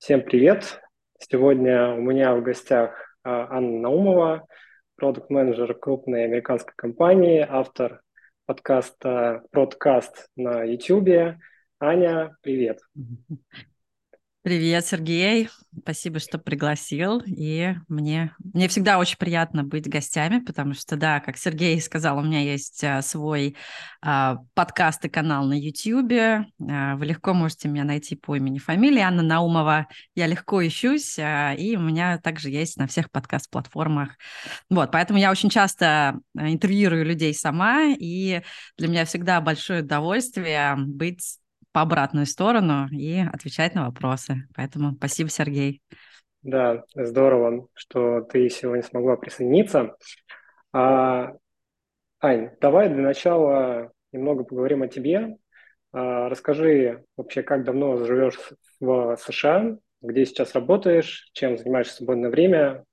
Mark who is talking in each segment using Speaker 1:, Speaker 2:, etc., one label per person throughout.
Speaker 1: Всем привет! Сегодня у меня в гостях а, Анна Наумова, продукт-менеджер крупной американской компании, автор подкаста «Продкаст» на YouTube. Аня, привет!
Speaker 2: Привет, Сергей. Спасибо, что пригласил. И мне, мне всегда очень приятно быть гостями, потому что, да, как Сергей сказал, у меня есть а, свой а, подкаст и канал на YouTube. А, вы легко можете меня найти по имени, фамилии Анна Наумова. Я легко ищусь, а, и у меня также есть на всех подкаст-платформах. Вот, поэтому я очень часто а, интервьюирую людей сама, и для меня всегда большое удовольствие быть по обратную сторону и отвечать на вопросы. Поэтому спасибо, Сергей.
Speaker 1: Да, здорово, что ты сегодня смогла присоединиться. А, Ань, давай для начала немного поговорим о тебе. А, расскажи вообще, как давно живешь в США, где сейчас работаешь, чем занимаешься в свободное время,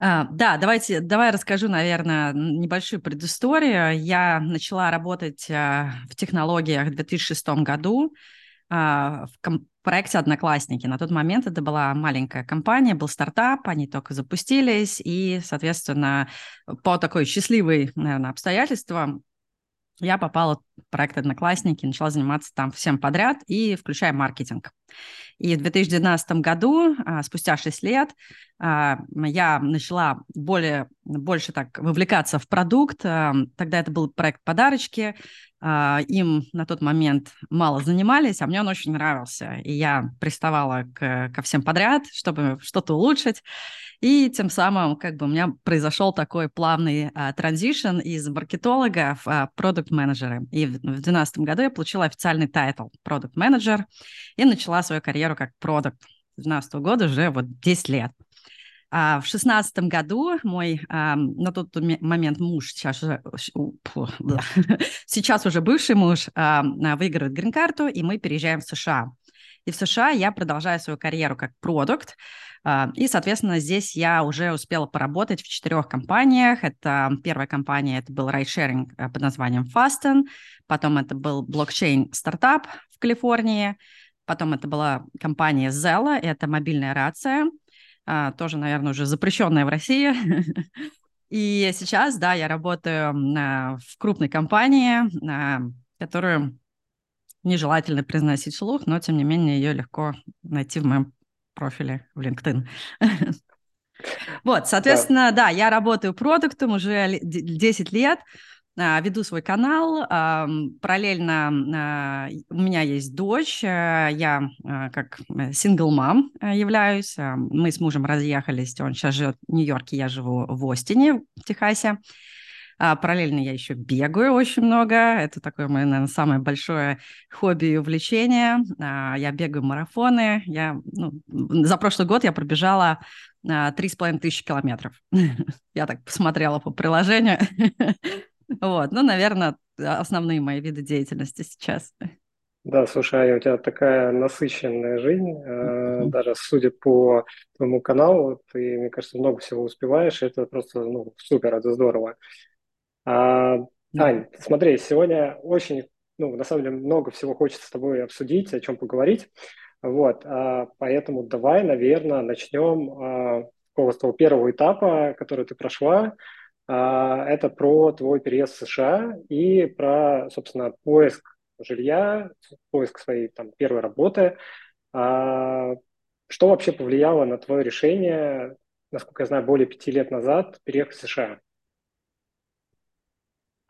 Speaker 2: а, да, давайте, давай расскажу, наверное, небольшую предысторию. Я начала работать а, в технологиях в 2006 году а, в проекте «Одноклассники». На тот момент это была маленькая компания, был стартап, они только запустились, и, соответственно, по такой счастливой, наверное, обстоятельствам я попала проект «Одноклассники», начала заниматься там всем подряд, и включая маркетинг. И в 2012 году, а, спустя 6 лет, а, я начала более, больше так вовлекаться в продукт. А, тогда это был проект «Подарочки». Им на тот момент мало занимались, а мне он очень нравился. И я приставала к, ко всем подряд, чтобы что-то улучшить. И тем самым как бы у меня произошел такой плавный transition из маркетолога в продукт-менеджера. И в 2012 году я получила официальный title продукт-менеджер и начала свою карьеру как продукт. С 2012 года уже вот 10 лет. А в шестнадцатом году мой а, на тот момент муж, сейчас уже, сейчас уже бывший муж, а, выигрывает грин-карту, и мы переезжаем в США. И в США я продолжаю свою карьеру как продукт. А, и, соответственно, здесь я уже успела поработать в четырех компаниях. Это первая компания, это был райдшеринг э, под названием Fasten, потом это был блокчейн-стартап в Калифорнии, потом это была компания Zella, это мобильная рация, а, тоже, наверное, уже запрещенная в России. И сейчас, да, я работаю в крупной компании, которую нежелательно произносить вслух, но, тем не менее, ее легко найти в моем профиле в LinkedIn. Вот, соответственно, да. я работаю продуктом уже 10 лет, а, веду свой канал, параллельно а, у меня есть дочь, а, я как сингл мам являюсь, мы с мужем разъехались, он сейчас живет в Нью-Йорке, я живу в Остине, в Техасе. А, параллельно я еще бегаю очень много. Это такое мое, наверное, самое большое хобби и увлечение. А, я бегаю марафоны. Я, ну, за прошлый год я пробежала а, три с половиной тысячи километров. Я так посмотрела по приложению. Вот, ну, наверное, основные мои виды деятельности сейчас.
Speaker 1: Да, слушай, у тебя такая насыщенная жизнь, mm-hmm. даже судя по твоему каналу, ты, мне кажется, много всего успеваешь, это просто, ну, супер, это здорово. А, Ань, смотри, сегодня очень, ну, на самом деле, много всего хочется с тобой обсудить, о чем поговорить. Вот, а, поэтому давай, наверное, начнем а, с того первого этапа, который ты прошла. А, это про твой переезд в США и про, собственно, поиск жилья, поиск своей там первой работы. А, что вообще повлияло на твое решение, насколько я знаю, более пяти лет назад переехать в США?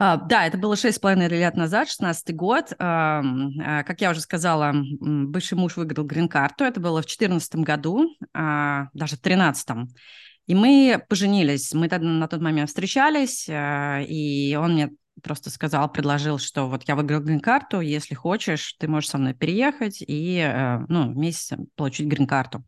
Speaker 2: А, да, это было шесть с половиной лет назад, шестнадцатый год. А, как я уже сказала, бывший муж выиграл грин-карту. Это было в четырнадцатом году, а, даже в тринадцатом. И мы поженились. Мы тогда на тот момент встречались, и он мне просто сказал, предложил, что вот я выиграл грин-карту, если хочешь, ты можешь со мной переехать и ну, вместе получить грин-карту.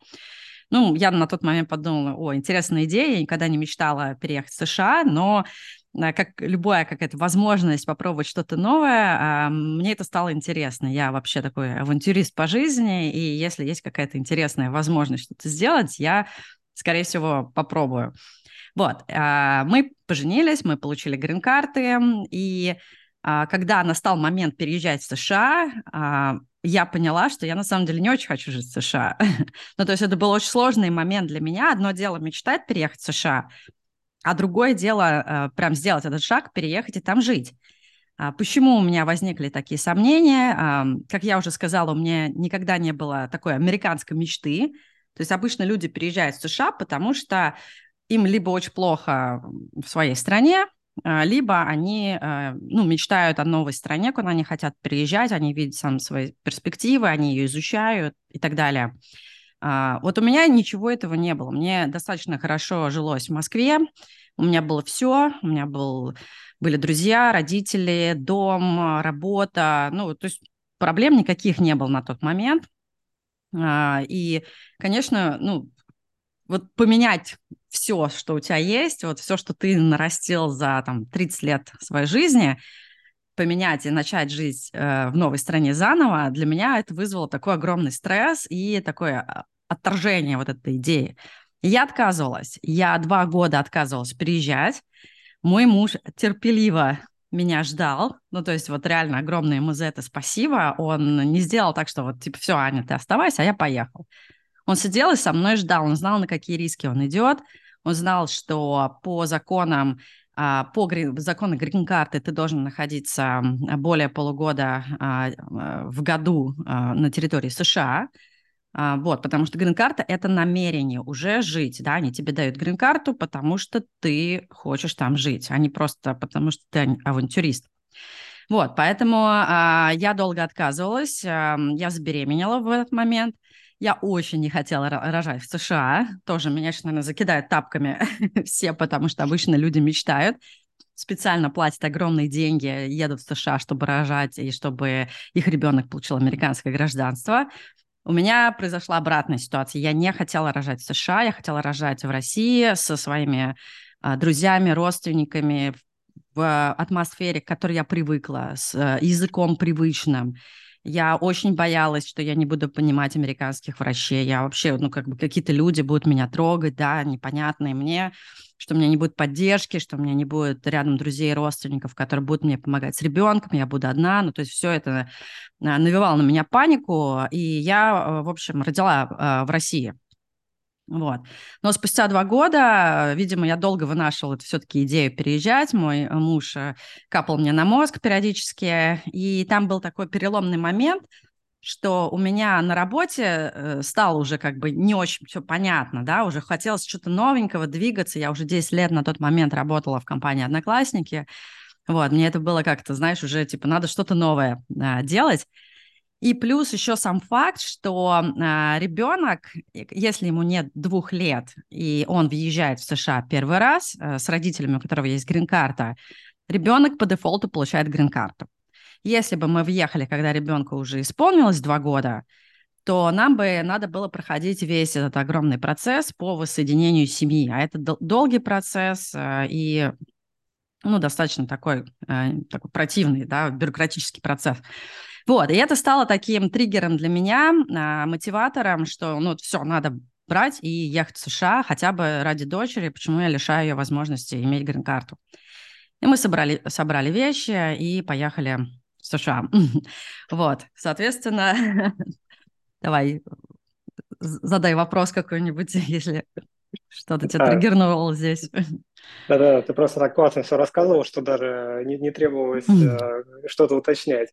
Speaker 2: Ну, я на тот момент подумала, о, интересная идея, я никогда не мечтала переехать в США, но Э, как любая какая-то возможность попробовать что-то новое, а, мне это стало интересно. Я вообще такой авантюрист по жизни, и если есть какая-то интересная возможность что-то сделать, я, скорее всего, попробую. Вот, а, мы поженились, мы получили грин-карты, и а, когда настал момент переезжать в США, я поняла, что я на самом деле не очень хочу жить в США. ну, то есть это был очень сложный момент для меня. Одно дело мечтать переехать в США, а другое дело э, прям сделать этот шаг, переехать и там жить. А почему у меня возникли такие сомнения? А, как я уже сказала, у меня никогда не было такой американской мечты. То есть обычно люди переезжают в США, потому что им либо очень плохо в своей стране, а, либо они ну, мечтают о новой стране, куда они хотят переезжать, они видят сам свои перспективы, они ее изучают и так далее. Вот у меня ничего этого не было. Мне достаточно хорошо жилось в Москве, у меня было все, у меня был были друзья, родители, дом, работа. Ну, то есть проблем никаких не было на тот момент. А, и, конечно, ну, вот поменять все, что у тебя есть, вот все, что ты нарастил за там 30 лет своей жизни, поменять и начать жить э, в новой стране заново, для меня это вызвало такой огромный стресс и такое а, отторжение вот этой идеи. Я отказывалась. Я два года отказывалась приезжать. Мой муж терпеливо меня ждал. Ну, то есть вот реально огромное ему за это спасибо. Он не сделал так, что вот типа все, Аня, ты оставайся, а я поехал. Он сидел и со мной ждал. Он знал, на какие риски он идет. Он знал, что по законам по закону грин-карты ты должен находиться более полугода а, в году а, на территории США. А, вот, потому что грин-карта – это намерение уже жить, да, они тебе дают грин-карту, потому что ты хочешь там жить, а не просто потому что ты авантюрист. Вот, поэтому а, я долго отказывалась, а, я забеременела в этот момент, я очень не хотела рожать в США, тоже меня наверное, закидают тапками все, потому что обычно люди мечтают, специально платят огромные деньги, едут в США, чтобы рожать и чтобы их ребенок получил американское гражданство. У меня произошла обратная ситуация. Я не хотела рожать в США, я хотела рожать в России со своими а, друзьями, родственниками в атмосфере, к которой я привыкла, с а, языком привычным. Я очень боялась, что я не буду понимать американских врачей. Я вообще, ну, как бы какие-то люди будут меня трогать, да, непонятные мне, что у меня не будет поддержки, что у меня не будет рядом друзей и родственников, которые будут мне помогать с ребенком, я буду одна. Ну, то есть все это а, навевало на меня панику, и я, э, в общем, родила э, в России. Вот. Но спустя два года, видимо, я долго вынашивала все-таки идею переезжать. Мой муж э, капал мне на мозг периодически. И там был такой переломный момент, что у меня на работе э, стало уже как бы не очень все понятно, да, уже хотелось что-то новенького, двигаться. Я уже 10 лет на тот момент работала в компании «Одноклассники». Вот, мне это было как-то, знаешь, уже типа надо что-то новое а, делать. И плюс еще сам факт, что а, ребенок, если ему нет двух лет, и он въезжает в США первый раз а, с родителями, у которого есть грин-карта, ребенок по дефолту получает грин-карту. Если бы мы въехали, когда ребенку уже исполнилось два года, то нам бы надо было проходить весь этот огромный процесс по воссоединению семьи. А это долгий процесс а, и ну, достаточно такой, такой противный, да, бюрократический процесс. Вот, и это стало таким триггером для меня, а, мотиватором, что, ну, все, надо брать и ехать в США хотя бы ради дочери, почему я лишаю ее возможности иметь грин-карту. И мы собрали, собрали вещи и поехали в США. Вот, соответственно, давай задай вопрос какой-нибудь, если что-то тебя триггернуло здесь.
Speaker 1: Да-да, ты просто так классно все рассказывал, что даже не, не требовалось э, что-то уточнять.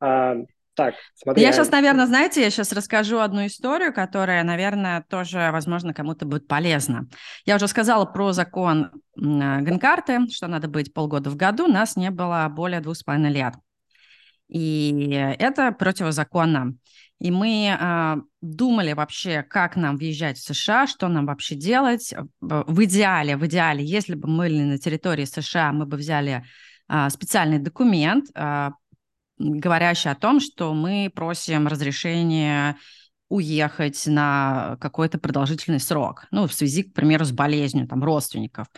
Speaker 1: А, так, смотри.
Speaker 2: Я сейчас, наверное, знаете, я сейчас расскажу одну историю, которая, наверное, тоже, возможно, кому-то будет полезна. Я уже сказала про закон грин-карты, что надо быть полгода в году. Нас не было более двух с половиной лет. И это противозаконно. И мы э, думали вообще, как нам въезжать в США, что нам вообще делать. В идеале, в идеале, если бы мы были на территории США, мы бы взяли э, специальный документ, э, говорящий о том, что мы просим разрешения уехать на какой-то продолжительный срок, ну, в связи, к примеру, с болезнью там, родственников.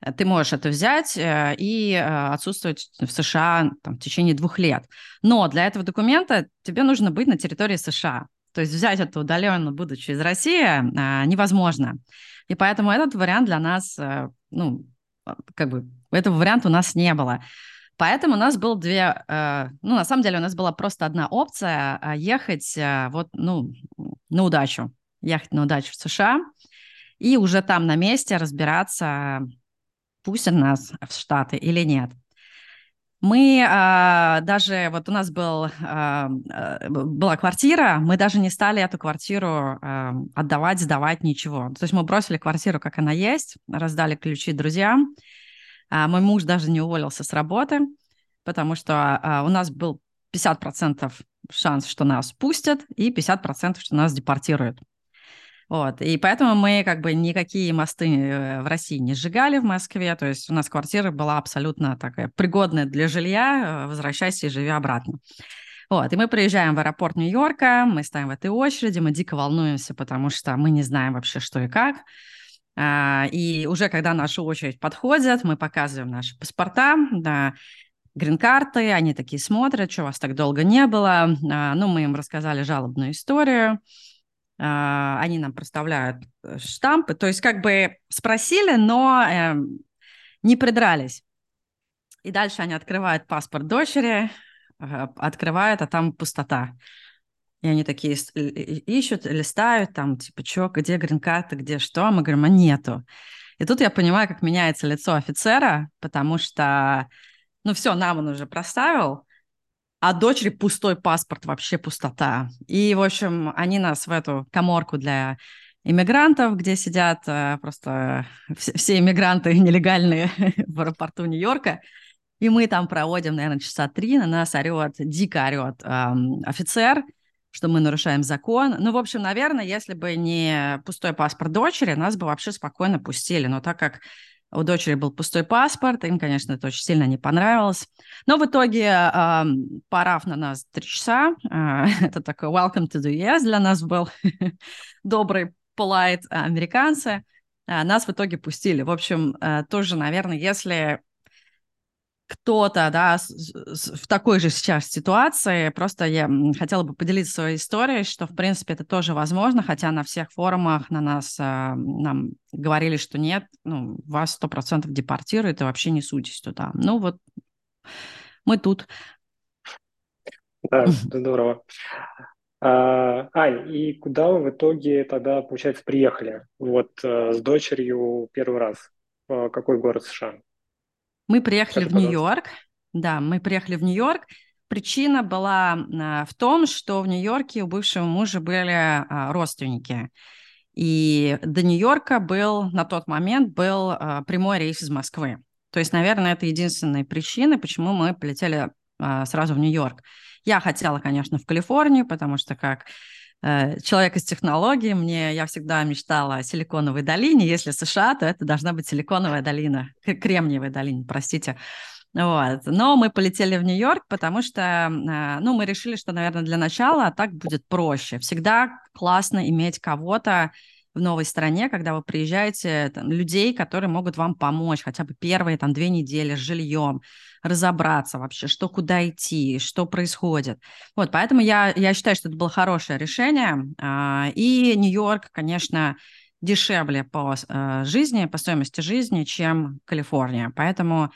Speaker 2: Э, ты можешь это взять э, и э, отсутствовать в США там, в течение двух лет. Но для этого документа тебе нужно быть на территории США. То есть взять это удаленно, будучи из России, невозможно. И поэтому этот вариант для нас, ну, как бы, этого варианта у нас не было. Поэтому у нас было две, э, ну, на самом деле у нас была просто одна опция э, ехать э, вот, ну, на удачу, ехать на удачу в США и уже там на месте разбираться, пустят нас в Штаты или нет. Мы а, даже, вот у нас был, а, была квартира, мы даже не стали эту квартиру а, отдавать, сдавать, ничего. То есть мы бросили квартиру, как она есть, раздали ключи друзьям, а мой муж даже не уволился с работы, потому что а, у нас был 50% шанс, что нас пустят, и 50% что нас депортируют. Вот, и поэтому мы как бы никакие мосты э, в России не сжигали в Москве, то есть у нас квартира была абсолютно такая пригодная для жилья, э, возвращайся и живи обратно. Вот, и мы приезжаем в аэропорт Нью-Йорка, мы стоим в этой очереди, мы дико волнуемся, потому что мы не знаем вообще, что и как. А, и уже когда наша очередь подходит, мы показываем наши паспорта, да, грин-карты, они такие смотрят, что вас так долго не было. А, ну, мы им рассказали жалобную историю, а, они нам проставляют э, штампы, то есть как бы спросили, но э, не придрались. И дальше они открывают паспорт дочери, э, открывают, а там пустота. И они такие ищут, листают, там, типа, что, где грин-карта, где что. Мы говорим, а нету. И тут я понимаю, как меняется лицо офицера, потому что, ну все, нам он уже проставил, а дочери пустой паспорт, вообще пустота. И, в общем, они нас в эту коморку для иммигрантов, где сидят э, просто все иммигранты нелегальные в аэропорту Нью-Йорка, и мы там проводим, наверное, часа три, на нас орет, дико орет эм, офицер, что мы нарушаем закон. Ну, в общем, наверное, если бы не пустой паспорт дочери, нас бы вообще спокойно пустили. Но так как у дочери был пустой паспорт, им, конечно, это очень сильно не понравилось. Но в итоге, э, парав на нас три часа, э, это такой welcome to the US для нас был, добрый, polite американцы, э, нас в итоге пустили. В общем, э, тоже, наверное, если кто-то, да, в такой же сейчас ситуации, просто я хотела бы поделиться своей историей, что, в принципе, это тоже возможно, хотя на всех форумах на нас а, нам говорили, что нет, ну, вас сто процентов депортируют, и вообще не суйтесь туда. Ну, вот мы тут.
Speaker 1: Да, здорово. А, Ань, и куда вы в итоге тогда, получается, приехали? Вот э, с дочерью первый раз. В какой город США?
Speaker 2: Мы приехали Скажи, в Нью-Йорк. Да, мы приехали в Нью-Йорк. Причина была а, в том, что в Нью-Йорке у бывшего мужа были а, родственники. И до Нью-Йорка был на тот момент был а, прямой рейс из Москвы. То есть, наверное, это единственная причина, почему мы полетели сразу в Нью-Йорк. Я хотела, конечно, в Калифорнию, потому что как человек из технологий. Мне я всегда мечтала о Силиконовой долине. Если США, то это должна быть Силиконовая долина, Кремниевая долина, простите. Вот. Но мы полетели в Нью-Йорк, потому что, э, ну, мы решили, что, наверное, для начала так будет проще. Всегда классно иметь кого-то, в новой стране, когда вы приезжаете, там, людей, которые могут вам помочь хотя бы первые там две недели с жильем, разобраться вообще, что куда идти, что происходит. Вот, поэтому я, я считаю, что это было хорошее решение. А, и Нью-Йорк, конечно, дешевле по э, жизни, по стоимости жизни, чем Калифорния. Поэтому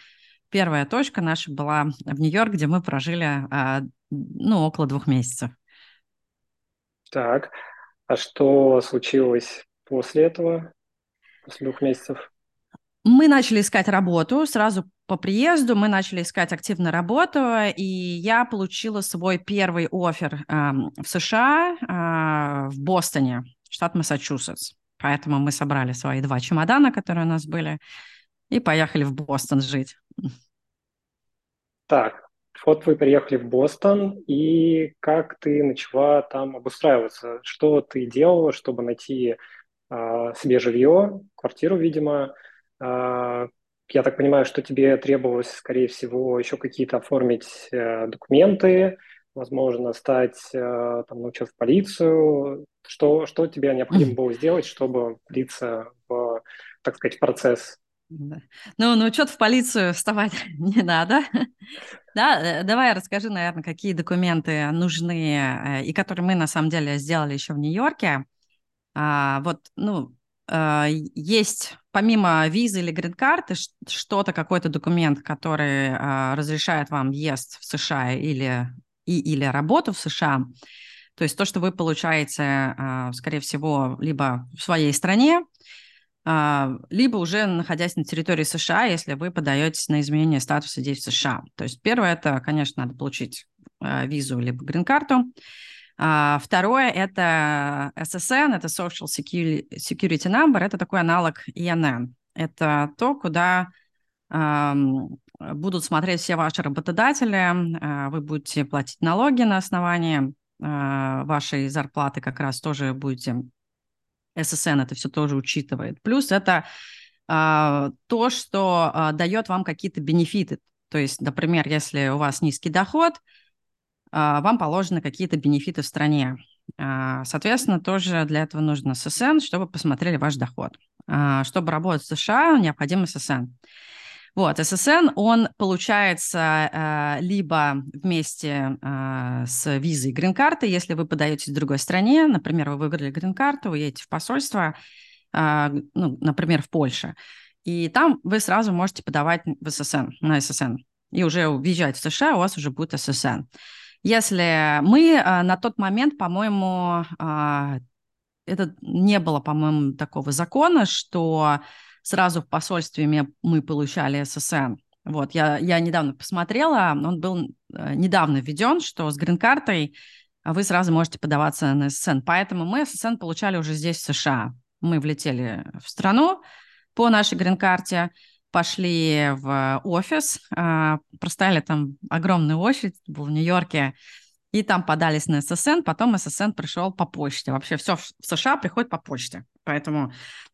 Speaker 2: первая точка наша была в Нью-Йорк, где мы прожили а, ну, около двух месяцев.
Speaker 1: Так, а что случилось после этого, после двух месяцев?
Speaker 2: Мы начали искать работу сразу по приезду, мы начали искать активно работу, и я получила свой первый офер э, в США, э, в Бостоне, штат Массачусетс. Поэтому мы собрали свои два чемодана, которые у нас были, и поехали в Бостон жить.
Speaker 1: Так, вот вы приехали в Бостон, и как ты начала там обустраиваться? Что ты делала, чтобы найти а, себе жилье, квартиру, видимо. А, я так понимаю, что тебе требовалось, скорее всего, еще какие-то оформить э, документы, возможно, стать, э, там, научиться в полицию. Что, что тебе необходимо было сделать, чтобы влиться в, так сказать, процесс?
Speaker 2: Да. Ну, на учет в полицию вставать не надо. Да, э, давай расскажи, наверное, какие документы нужны и которые мы на самом деле сделали еще в Нью-Йорке. А, вот, ну, есть помимо визы или грин-карты что-то, какой-то документ, который разрешает вам въезд в США или, и, или работу в США, то есть то, что вы получаете, скорее всего, либо в своей стране, либо уже находясь на территории США, если вы подаетесь на изменение статуса здесь в США. То есть первое, это, конечно, надо получить визу либо грин-карту. А, второе – это SSN, это Social Security Number, это такой аналог INN. Это то, куда будут смотреть все ваши работодатели, а, вы будете платить налоги на основании а, вашей зарплаты, как раз тоже будете SSN это все тоже учитывает. Плюс это то, что дает вам какие-то бенефиты. То есть, например, если у вас низкий доход – вам положены какие-то бенефиты в стране. А, соответственно, тоже для этого нужно ССН, чтобы посмотрели ваш доход. А, чтобы работать в США, необходим ССН. Вот, ССН, он получается либо вместе с визой грин-карты, если вы подаетесь в другой стране, например, вы выиграли грин-карту, вы едете в посольство, ну, например, в Польше, и там вы сразу можете подавать в ССН, на ССН, и уже уезжать в США, у вас уже будет ССН. Если мы а, на тот момент, по-моему, а, это не было, по-моему, такого закона, что сразу в посольстве мы получали ССН. Вот, я, я недавно посмотрела, он был э, недавно введен, что с грин-картой вы сразу можете подаваться на ССН. Поэтому мы ССН получали уже здесь, в США. Мы влетели в страну по нашей грин-карте, пошли в офис, а, простояли там огромную очередь, был в Нью-Йорке, и там подались на ССН, потом ССН пришел по почте. Вообще все в США приходит по почте. Поэтому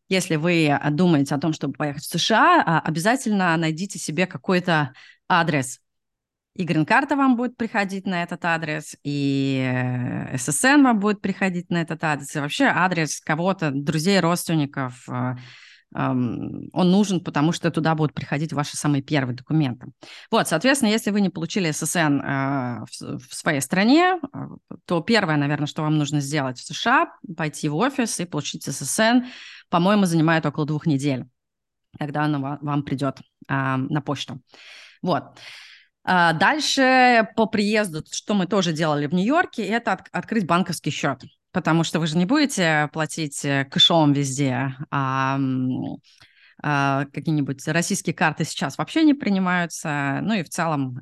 Speaker 2: если вы думаете о том, чтобы поехать в США, а, обязательно найдите себе какой-то адрес. И грин-карта вам будет приходить на этот адрес, и э, ССН вам будет приходить на этот адрес, и вообще адрес кого-то, друзей, родственников, он нужен, потому что туда будут приходить ваши самые первые документы. Вот, соответственно, если вы не получили ССН э, в своей стране, э, то первое, наверное, что вам нужно сделать в США, пойти в офис и получить ССН, по-моему, занимает около двух недель, когда оно вам придет на почту. Вот. А дальше по приезду, что мы тоже делали в Нью-Йорке, это от, открыть банковский счет потому что вы же не будете платить э, кэшом везде, а, а какие-нибудь российские карты сейчас вообще не принимаются. Ну и в целом,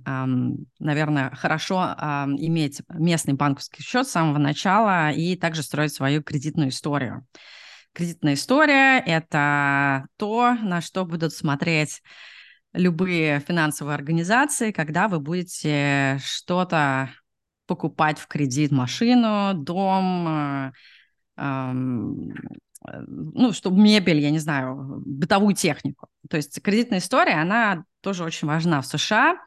Speaker 2: наверное, хорошо иметь местный банковский счет с самого начала и также строить свою кредитную историю. Кредитная история – это то, на что будут смотреть любые финансовые организации, когда вы будете что-то покупать в кредит машину, дом, э, э, ну, чтобы мебель, я не знаю, бытовую технику. То есть кредитная история, она тоже очень важна в США,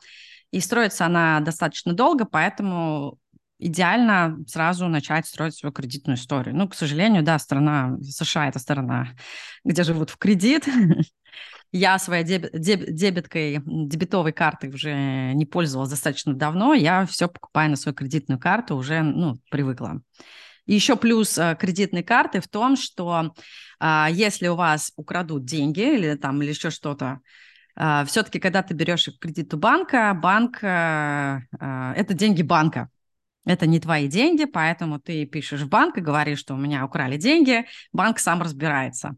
Speaker 2: и строится она достаточно долго, поэтому идеально сразу начать строить свою кредитную историю. Ну, к сожалению, да, страна, США – это страна, где живут в кредит, Я своей деб, деб, дебеткой, дебетовой картой уже не пользовалась достаточно давно. Я все покупаю на свою кредитную карту, уже ну, привыкла. И еще плюс э, кредитной карты в том, что а, если у вас украдут деньги или там или еще что-то, а, все-таки, когда ты берешь кредит у банка, банк а, а, это деньги банка. Это не твои деньги, поэтому ты пишешь в банк и говоришь, что у меня украли деньги, банк сам разбирается.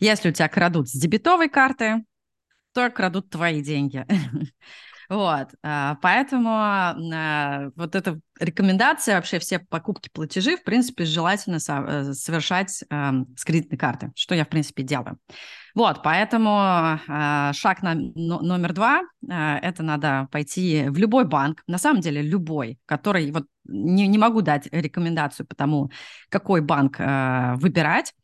Speaker 2: Если у тебя крадут с дебетовой карты, то крадут твои деньги. Вот, а, поэтому а, вот эта рекомендация вообще все покупки, платежи, в принципе, желательно э, совершать с кредитной карты, что я, в принципе, делаю. Вот, поэтому а, шаг номер два – это надо пойти в любой банк, на самом деле любой, который, вот не, не могу дать рекомендацию по тому, какой банк выбирать,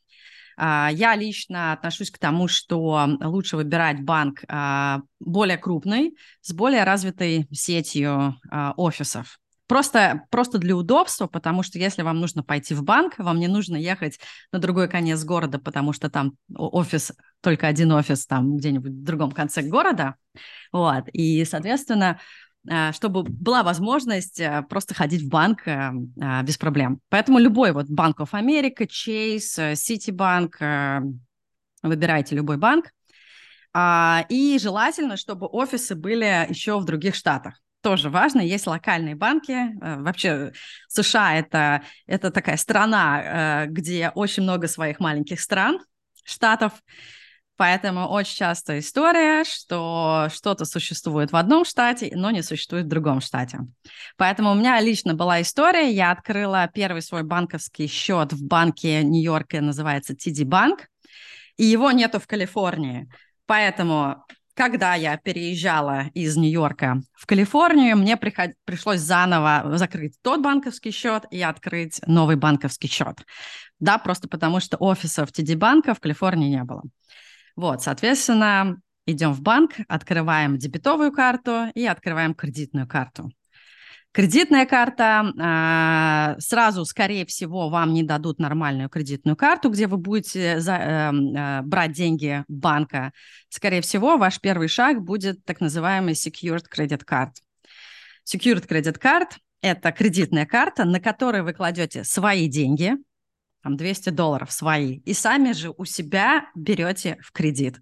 Speaker 2: я лично отношусь к тому, что лучше выбирать банк а, более крупный, с более развитой сетью а, офисов. Просто, просто для удобства, потому что если вам нужно пойти в банк, вам не нужно ехать на другой конец города, потому что там офис, только один офис там где-нибудь в другом конце города. Вот. И, соответственно, чтобы была возможность э, просто ходить в банк э, без проблем. Поэтому любой вот Bank of America, Chase, Citibank, Выбирайте любой банк. А, и желательно, чтобы офисы были еще в других штатах. Тоже важно, есть локальные банки. Э, вообще США это, это такая страна, э, где очень много своих маленьких стран, штатов. Поэтому очень часто история, что что-то существует в одном штате, но не существует в другом штате. Поэтому у меня лично была история. Я открыла первый свой банковский счет в банке Нью-Йорка, называется TD Банк, и его нету в Калифорнии. Поэтому, когда я переезжала из Нью-Йорка в Калифорнию, мне приход... пришлось заново закрыть тот банковский счет и открыть новый банковский счет. Да, просто потому что офисов TD банка в Калифорнии не было. Вот, соответственно, идем в банк, открываем дебетовую карту и открываем кредитную карту. Кредитная карта э, сразу, скорее всего, вам не дадут нормальную кредитную карту, где вы будете за, э, э, брать деньги банка. Скорее всего, ваш первый шаг будет так называемый secured credit card. Secured credit card – это кредитная карта, на которой вы кладете свои деньги, там 200 долларов свои, и сами же у себя берете в кредит.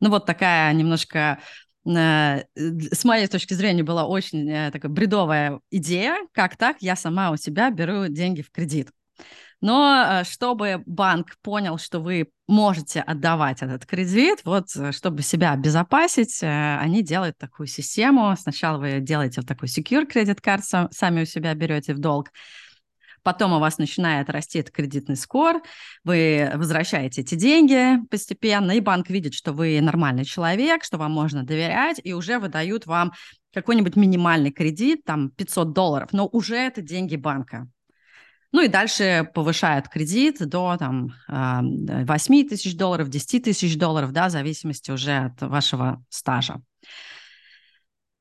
Speaker 2: Ну вот такая немножко Э, с моей точки зрения была очень э, такая бредовая идея, как так я сама у себя беру деньги в кредит. Но э, чтобы банк понял, что вы можете отдавать этот кредит, вот чтобы себя обезопасить, они делают такую систему. Сначала вы делаете вот такой secure credit card, сами у себя берете в долг, потом у вас начинает расти этот кредитный скор, вы возвращаете эти деньги постепенно, и банк видит, что вы нормальный человек, что вам можно доверять, и уже выдают вам какой-нибудь минимальный кредит, там 500 долларов, но уже это деньги банка. Ну и дальше повышают кредит до там, 8 тысяч долларов, 10 тысяч долларов, да, в зависимости уже от вашего стажа.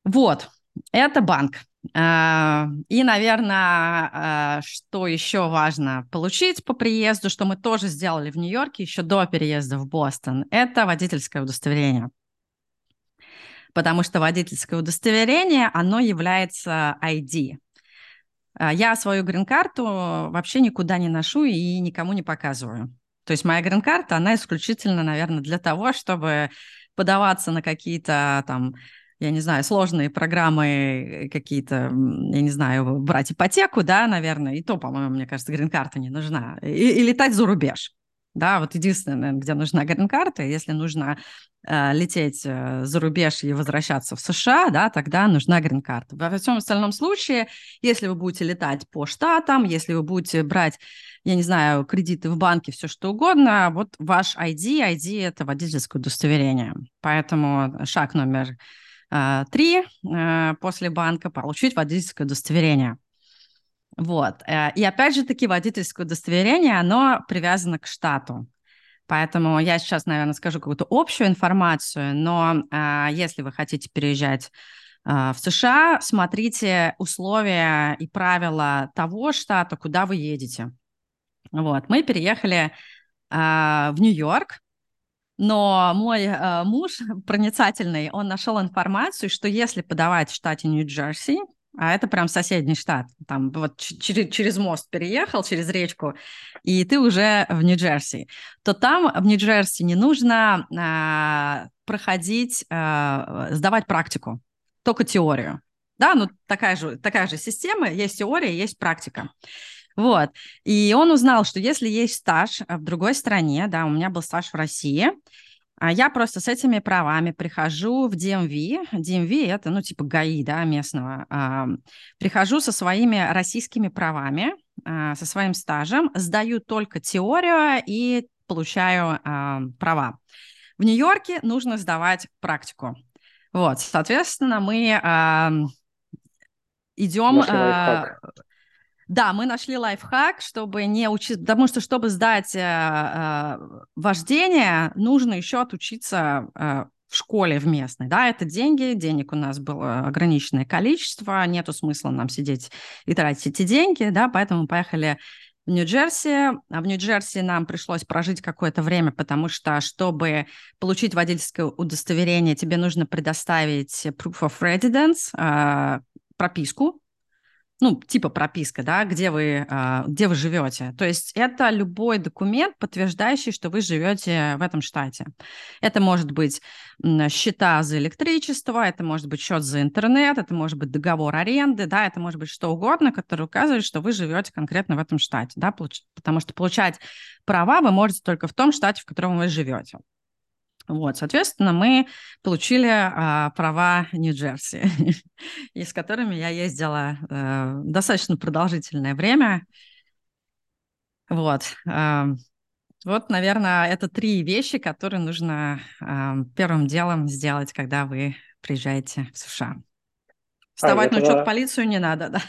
Speaker 2: Вот, это банк. А, и, наверное, а, что еще важно получить по приезду, что мы тоже сделали в Нью-Йорке еще до переезда в Бостон, это водительское удостоверение. Потому что водительское удостоверение, оно является ID. А, я свою грин-карту вообще никуда не ношу и никому не показываю. То есть моя грин-карта, она исключительно, наверное, для того, чтобы подаваться на какие-то там я не знаю, сложные программы э, какие-то, я не знаю, брать ипотеку, да, наверное, и то, по-моему, мне кажется, грин-карта не нужна. И, и летать за рубеж. Да, вот единственное, где нужна грин-карта, если нужно э, лететь э, за рубеж и возвращаться в США, да, тогда нужна грин-карта. Во всем остальном случае, если вы будете летать по штатам, если вы будете брать, я не знаю, кредиты в банке, все что угодно, вот ваш ID, ID – это водительское удостоверение. Поэтому шаг номер три э, после банка получить водительское удостоверение. Вот. Э, и опять же таки водительское удостоверение, оно привязано к штату. Поэтому я сейчас, наверное, скажу какую-то общую информацию, но если вы хотите переезжать в США, смотрите условия и правила того штата, куда вы едете. Вот. Мы переехали в Нью-Йорк, но мой э, муж проницательный, он нашел информацию, что если подавать в штате Нью-Джерси, а это прям соседний штат, там вот через, через мост переехал, через речку, и ты уже в Нью-Джерси, то там в Нью-Джерси не нужно э, проходить, э, сдавать практику, только теорию. Да, ну такая же, такая же система, есть теория, есть практика. Вот. И он узнал, что если есть стаж в другой стране, да, у меня был стаж в России, а я просто с этими правами прихожу в DMV. DMV – это, ну, типа ГАИ, да, местного. А, прихожу со своими российскими правами, а, со своим стажем, сдаю только теорию и получаю а, права. В Нью-Йорке нужно сдавать практику. Вот, соответственно, мы идем... А, да, мы нашли лайфхак, чтобы не учиться, потому что чтобы сдать э, э, вождение, нужно еще отучиться э, в школе в местной, да, это деньги, денег у нас было ограниченное количество, нету смысла нам сидеть и тратить эти деньги, да, поэтому мы поехали в Нью-Джерси. А в Нью-Джерси нам пришлось прожить какое-то время, потому что, чтобы получить водительское удостоверение, тебе нужно предоставить proof of residence, э, прописку, ну, типа прописка, да, где вы, а, где вы живете. То есть это любой документ, подтверждающий, что вы живете в этом штате. Это может быть счета за электричество, это может быть счет за интернет, это может быть договор аренды, да, это может быть что угодно, который указывает, что вы живете конкретно в этом штате, да, потому что получать права вы можете только в том штате, в котором вы живете. Вот, соответственно, мы получили а, права Нью-Джерси, и с которыми я ездила а, достаточно продолжительное время. Вот. А, вот, наверное, это три вещи, которые нужно а, первым делом сделать, когда вы приезжаете в США. Вставать а, на тогда... полицию не надо, да.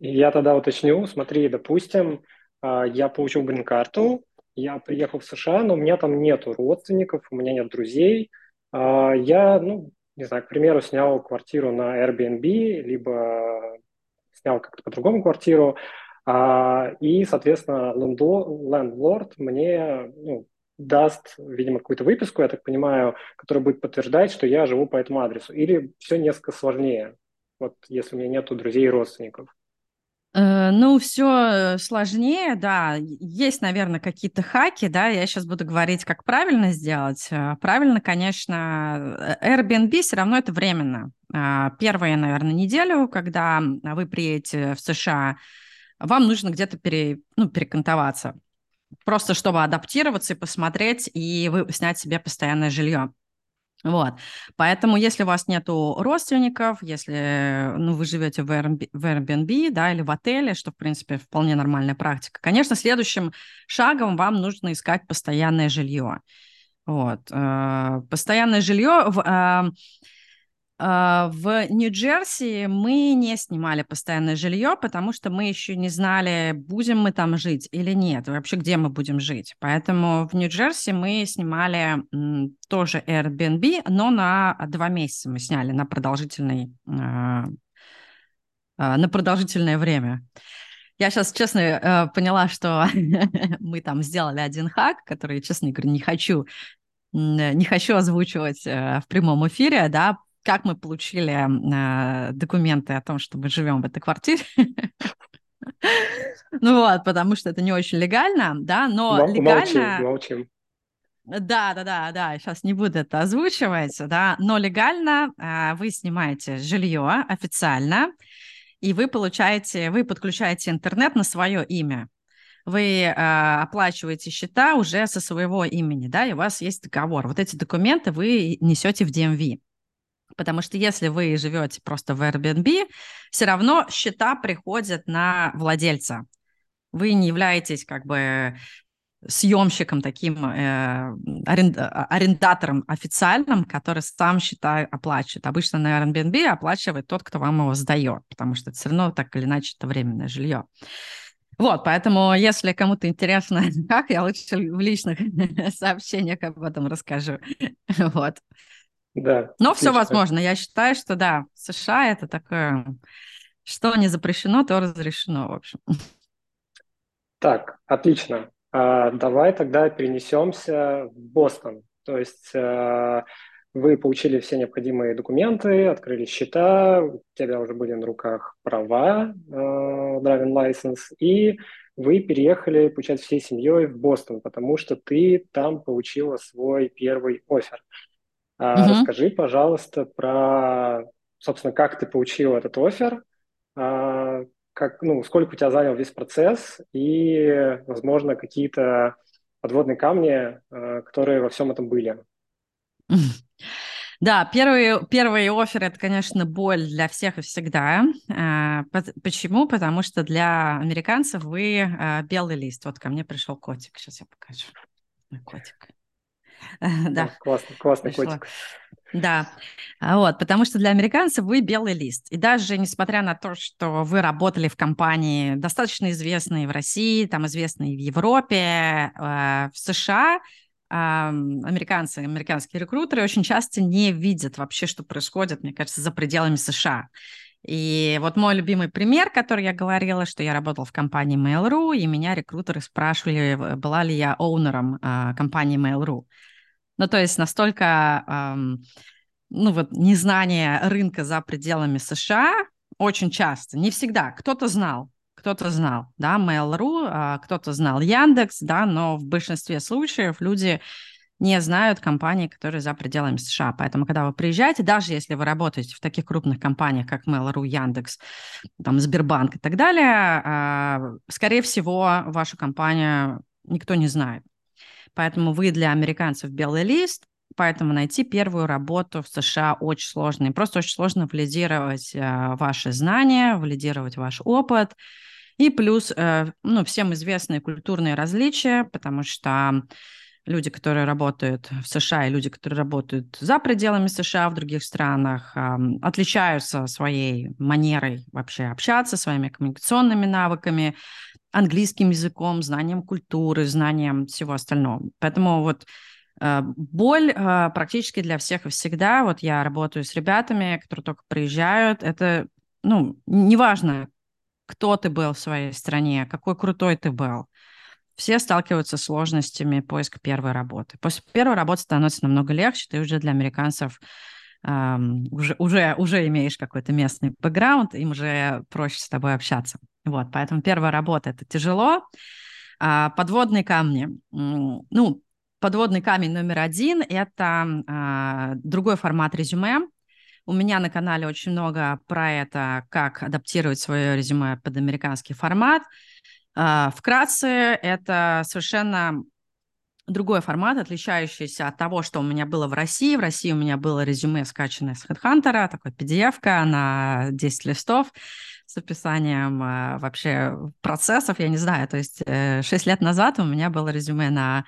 Speaker 1: Я тогда уточню. Смотри, допустим, а, я получил грин-карту, я приехал в США, но у меня там нету родственников, у меня нет друзей. А, я, ну, не знаю, к примеру, снял квартиру на Airbnb, либо снял как-то по-другому квартиру, а, и, соответственно, лендлорд мне ну, даст, видимо, какую-то выписку, я так понимаю, которая будет подтверждать, что я живу по этому адресу. Или все несколько сложнее, вот если у меня нету друзей и родственников.
Speaker 2: Э, ну, все сложнее, да. Есть, наверное, какие-то хаки, да. Я сейчас буду говорить, как правильно сделать. Э, правильно, конечно, э, Airbnb все равно это временно. Первая, наверное, неделю, когда вы приедете в США, вам нужно где-то пере, ну, перекантоваться. Просто чтобы адаптироваться и посмотреть, и вы, снять себе постоянное жилье. Вот. Поэтому, если у вас нету родственников, если ну, вы живете в Airbnb, в Airbnb да, или в отеле, что, в принципе, вполне нормальная практика, конечно, следующим шагом вам нужно искать постоянное жилье. Вот. Э, постоянное жилье в э, а, в Нью-Джерси мы не снимали постоянное жилье, потому что мы еще не знали, будем мы там жить или нет, вообще где мы будем жить. Поэтому в Нью-Джерси мы снимали тоже Airbnb, но на два месяца мы сняли на продолжительный а, а, на продолжительное время. Я сейчас, честно, э, поняла, что мы там сделали один хак, который, честно говоря, не хочу не хочу озвучивать э, в прямом эфире, да, как мы получили э, документы о том, что мы живем в этой квартире. Ну вот, потому что это не очень легально, да, но легально... Молчим, Да, да, да, да, сейчас не буду это озвучивать, да, но легально э, вы снимаете жилье официально, и вы получаете, вы подключаете интернет на свое имя. Вы э, оплачиваете счета уже со своего имени, да, и у вас есть договор. Вот эти документы вы несете в DMV. Потому что если вы живете просто в Airbnb, все равно счета приходят на владельца. Вы не являетесь как бы съемщиком таким, э, аренд, арендатором официальным, который сам счета оплачивает. Обычно на Airbnb оплачивает тот, кто вам его сдает, потому что это все равно так или иначе это временное жилье. Вот, поэтому, если кому-то интересно, как, я лучше в личных сообщениях об этом расскажу. Вот. Да. Но все возможно. Я считаю, что да, США это такое, что не запрещено, то разрешено, в общем.
Speaker 1: Так, отлично. А, давай тогда перенесемся в Бостон. То есть а, вы получили все необходимые документы, открыли счета, у тебя уже были на руках права, а, driving license, и вы переехали, получается, всей семьей в Бостон, потому что ты там получила свой первый офер. А, угу. Расскажи, пожалуйста, про, собственно, как ты получил этот офер, а, как, ну, сколько у тебя занял весь процесс и, возможно, какие-то подводные камни, а, которые во всем этом были.
Speaker 2: Да, первый, первый офер – это, конечно, боль для всех и всегда. Почему? Потому что для американцев вы белый лист. Вот ко мне пришел котик, сейчас я покажу. Котик.
Speaker 1: Да. Классный, классный котик.
Speaker 2: Да, а вот, потому что для американцев вы белый лист. И даже несмотря на то, что вы работали в компании достаточно известной в России, там известной в Европе, э, в США, американцы, американские рекрутеры очень часто не видят вообще, что происходит, мне кажется, за пределами США. И вот мой любимый пример, который я говорила, что я работала в компании Mail.ru, и меня рекрутеры спрашивали, была ли я оунером компании Mail.ru. Ну, то есть настолько, эм, ну, вот, незнание рынка за пределами США очень часто, не всегда, кто-то знал, кто-то знал, да, Mail.ru, а кто-то знал Яндекс, да, но в большинстве случаев люди не знают компании, которые за пределами США. Поэтому, когда вы приезжаете, даже если вы работаете в таких крупных компаниях, как Mail.ru, Яндекс, там, Сбербанк и так далее, а, скорее всего, вашу компанию никто не знает. Поэтому вы для американцев белый лист, поэтому найти первую работу в США очень сложно. И просто очень сложно валидировать а, ваши знания, валидировать ваш опыт. И плюс, э, ну, всем известные культурные различия, потому что люди, которые работают в США, и люди, которые работают за пределами США в других странах, отличаются своей манерой вообще общаться, своими коммуникационными навыками, английским языком, знанием культуры, знанием всего остального. Поэтому вот э, боль э, практически для всех и всегда. Вот я работаю с ребятами, которые только приезжают. Это, ну, неважно, кто ты был в своей стране, какой крутой ты был все сталкиваются с сложностями поиска первой работы. После первой работы становится намного легче, ты уже для американцев уже, уже, уже имеешь какой-то местный бэкграунд, им уже проще с тобой общаться. Вот, поэтому первая работа – это тяжело. А подводные камни. Ну, подводный камень номер один – это а, другой формат резюме. У меня на канале очень много про это, как адаптировать свое резюме под американский формат – а, вкратце, это совершенно другой формат, отличающийся от того, что у меня было в России. В России у меня было резюме, скачанное с HeadHunter, такой PDF-ка на 10 листов с описанием э, вообще процессов, я не знаю, то есть э, 6 лет назад у меня было резюме на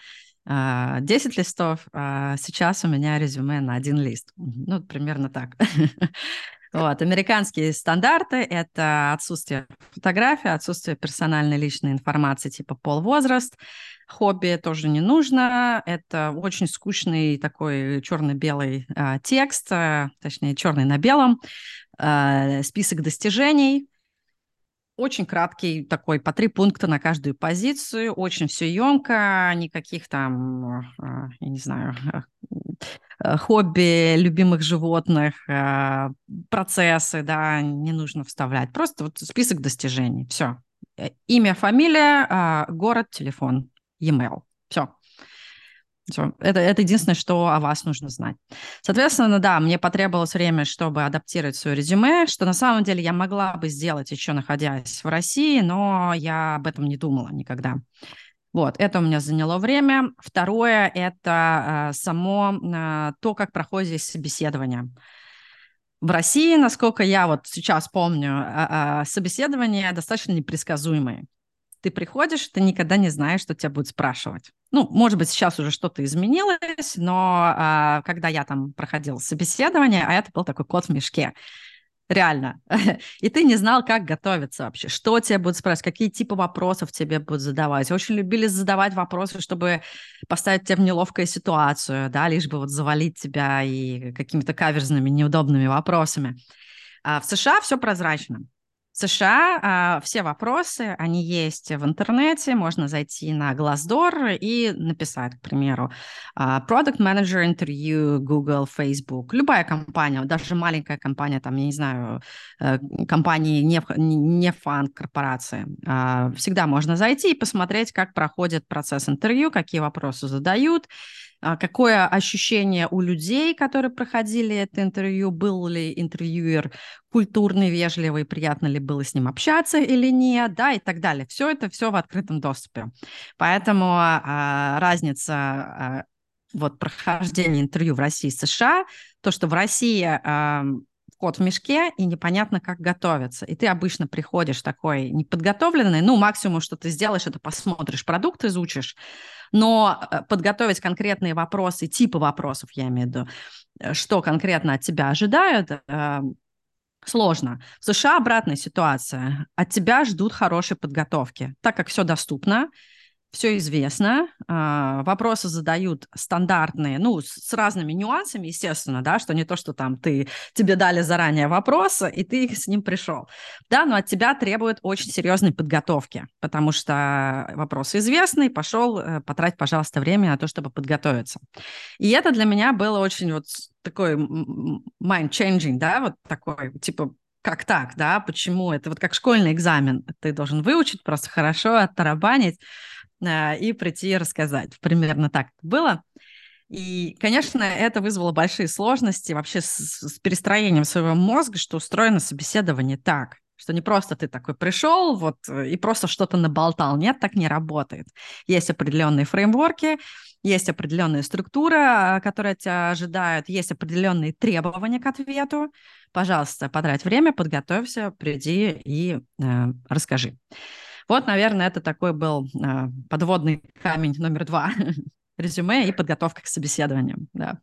Speaker 2: э, 10 листов, а сейчас у меня резюме на один лист. Ну, примерно так. Вот. Американские стандарты – это отсутствие фотографии, отсутствие персональной личной информации типа пол, возраст, хобби тоже не нужно. Это очень скучный такой черно-белый э, текст, э, точнее черный на белом, э, список достижений, очень краткий такой, по три пункта на каждую позицию, очень все емко, никаких там, я не знаю, Э, хобби любимых животных, э, процессы, да, не нужно вставлять. Просто вот список достижений. Все. Э, имя, фамилия, город, телефон, e-mail. Все. Все. Это, это единственное, что о вас нужно знать. Соответственно, да, мне потребовалось время, чтобы адаптировать свое резюме, что на самом деле я могла бы сделать еще находясь в России, но я об этом не думала никогда. Вот, это у меня заняло время. Второе – это э, само э, то, как проходит собеседование. В России, насколько я вот сейчас помню, э, собеседования достаточно непредсказуемые. Ты приходишь, ты никогда не знаешь, что тебя будут спрашивать. Ну, может быть, сейчас уже что-то изменилось, но э, когда я там проходила собеседование, а это был такой кот в мешке реально. И ты не знал, как готовиться вообще, что тебе будут спрашивать, какие типы вопросов тебе будут задавать. Очень любили задавать вопросы, чтобы поставить тебя в неловкую ситуацию, да, лишь бы вот завалить тебя и какими-то каверзными, неудобными вопросами. А в США все прозрачно. США а, все вопросы, они есть в интернете, можно зайти на Glassdoor и написать, к примеру, а, Product Manager Interview, Google, Facebook, любая компания, даже маленькая компания, там, я не знаю, э, компании не, не фан корпорации, а, всегда можно зайти и посмотреть, как проходит процесс интервью, какие вопросы задают, какое ощущение у людей, которые проходили это интервью, был ли интервьюер культурный, вежливый, приятно ли было с ним общаться или нет, да, и так далее. Все это все в открытом доступе. Поэтому а, разница а, вот прохождения интервью в России и США, то, что в России а, кот в мешке, и непонятно, как готовиться. И ты обычно приходишь такой неподготовленный, ну, максимум, что ты сделаешь, это посмотришь продукт, изучишь, но э, подготовить конкретные вопросы, типы вопросов, я имею в виду, э, что конкретно от тебя ожидают, э, сложно. В США обратная ситуация. От тебя ждут хорошей подготовки, так как все доступно, все известно, а, вопросы задают стандартные, ну, с разными нюансами, естественно, да, что не то, что там ты, тебе дали заранее вопросы, и ты с ним пришел, да, но от тебя требуют очень серьезной подготовки, потому что вопросы известны, пошел, э, потрать, пожалуйста, время на то, чтобы подготовиться. И это для меня было очень вот такой mind-changing, да, вот такой, типа, как так, да, почему это вот как школьный экзамен, ты должен выучить просто хорошо, оттарабанить и прийти и рассказать. Примерно так было. И, конечно, это вызвало большие сложности вообще с, с перестроением своего мозга, что устроено собеседование так, что не просто ты такой пришел вот э, и просто что-то наболтал. Нет, так не работает. Есть определенные фреймворки, есть определенная структура, которая тебя ожидает, есть определенные требования к ответу. Пожалуйста, потрать время, подготовься, приди и э, расскажи. Вот, наверное, это такой был э, подводный камень номер два резюме и подготовка к собеседованиям, да.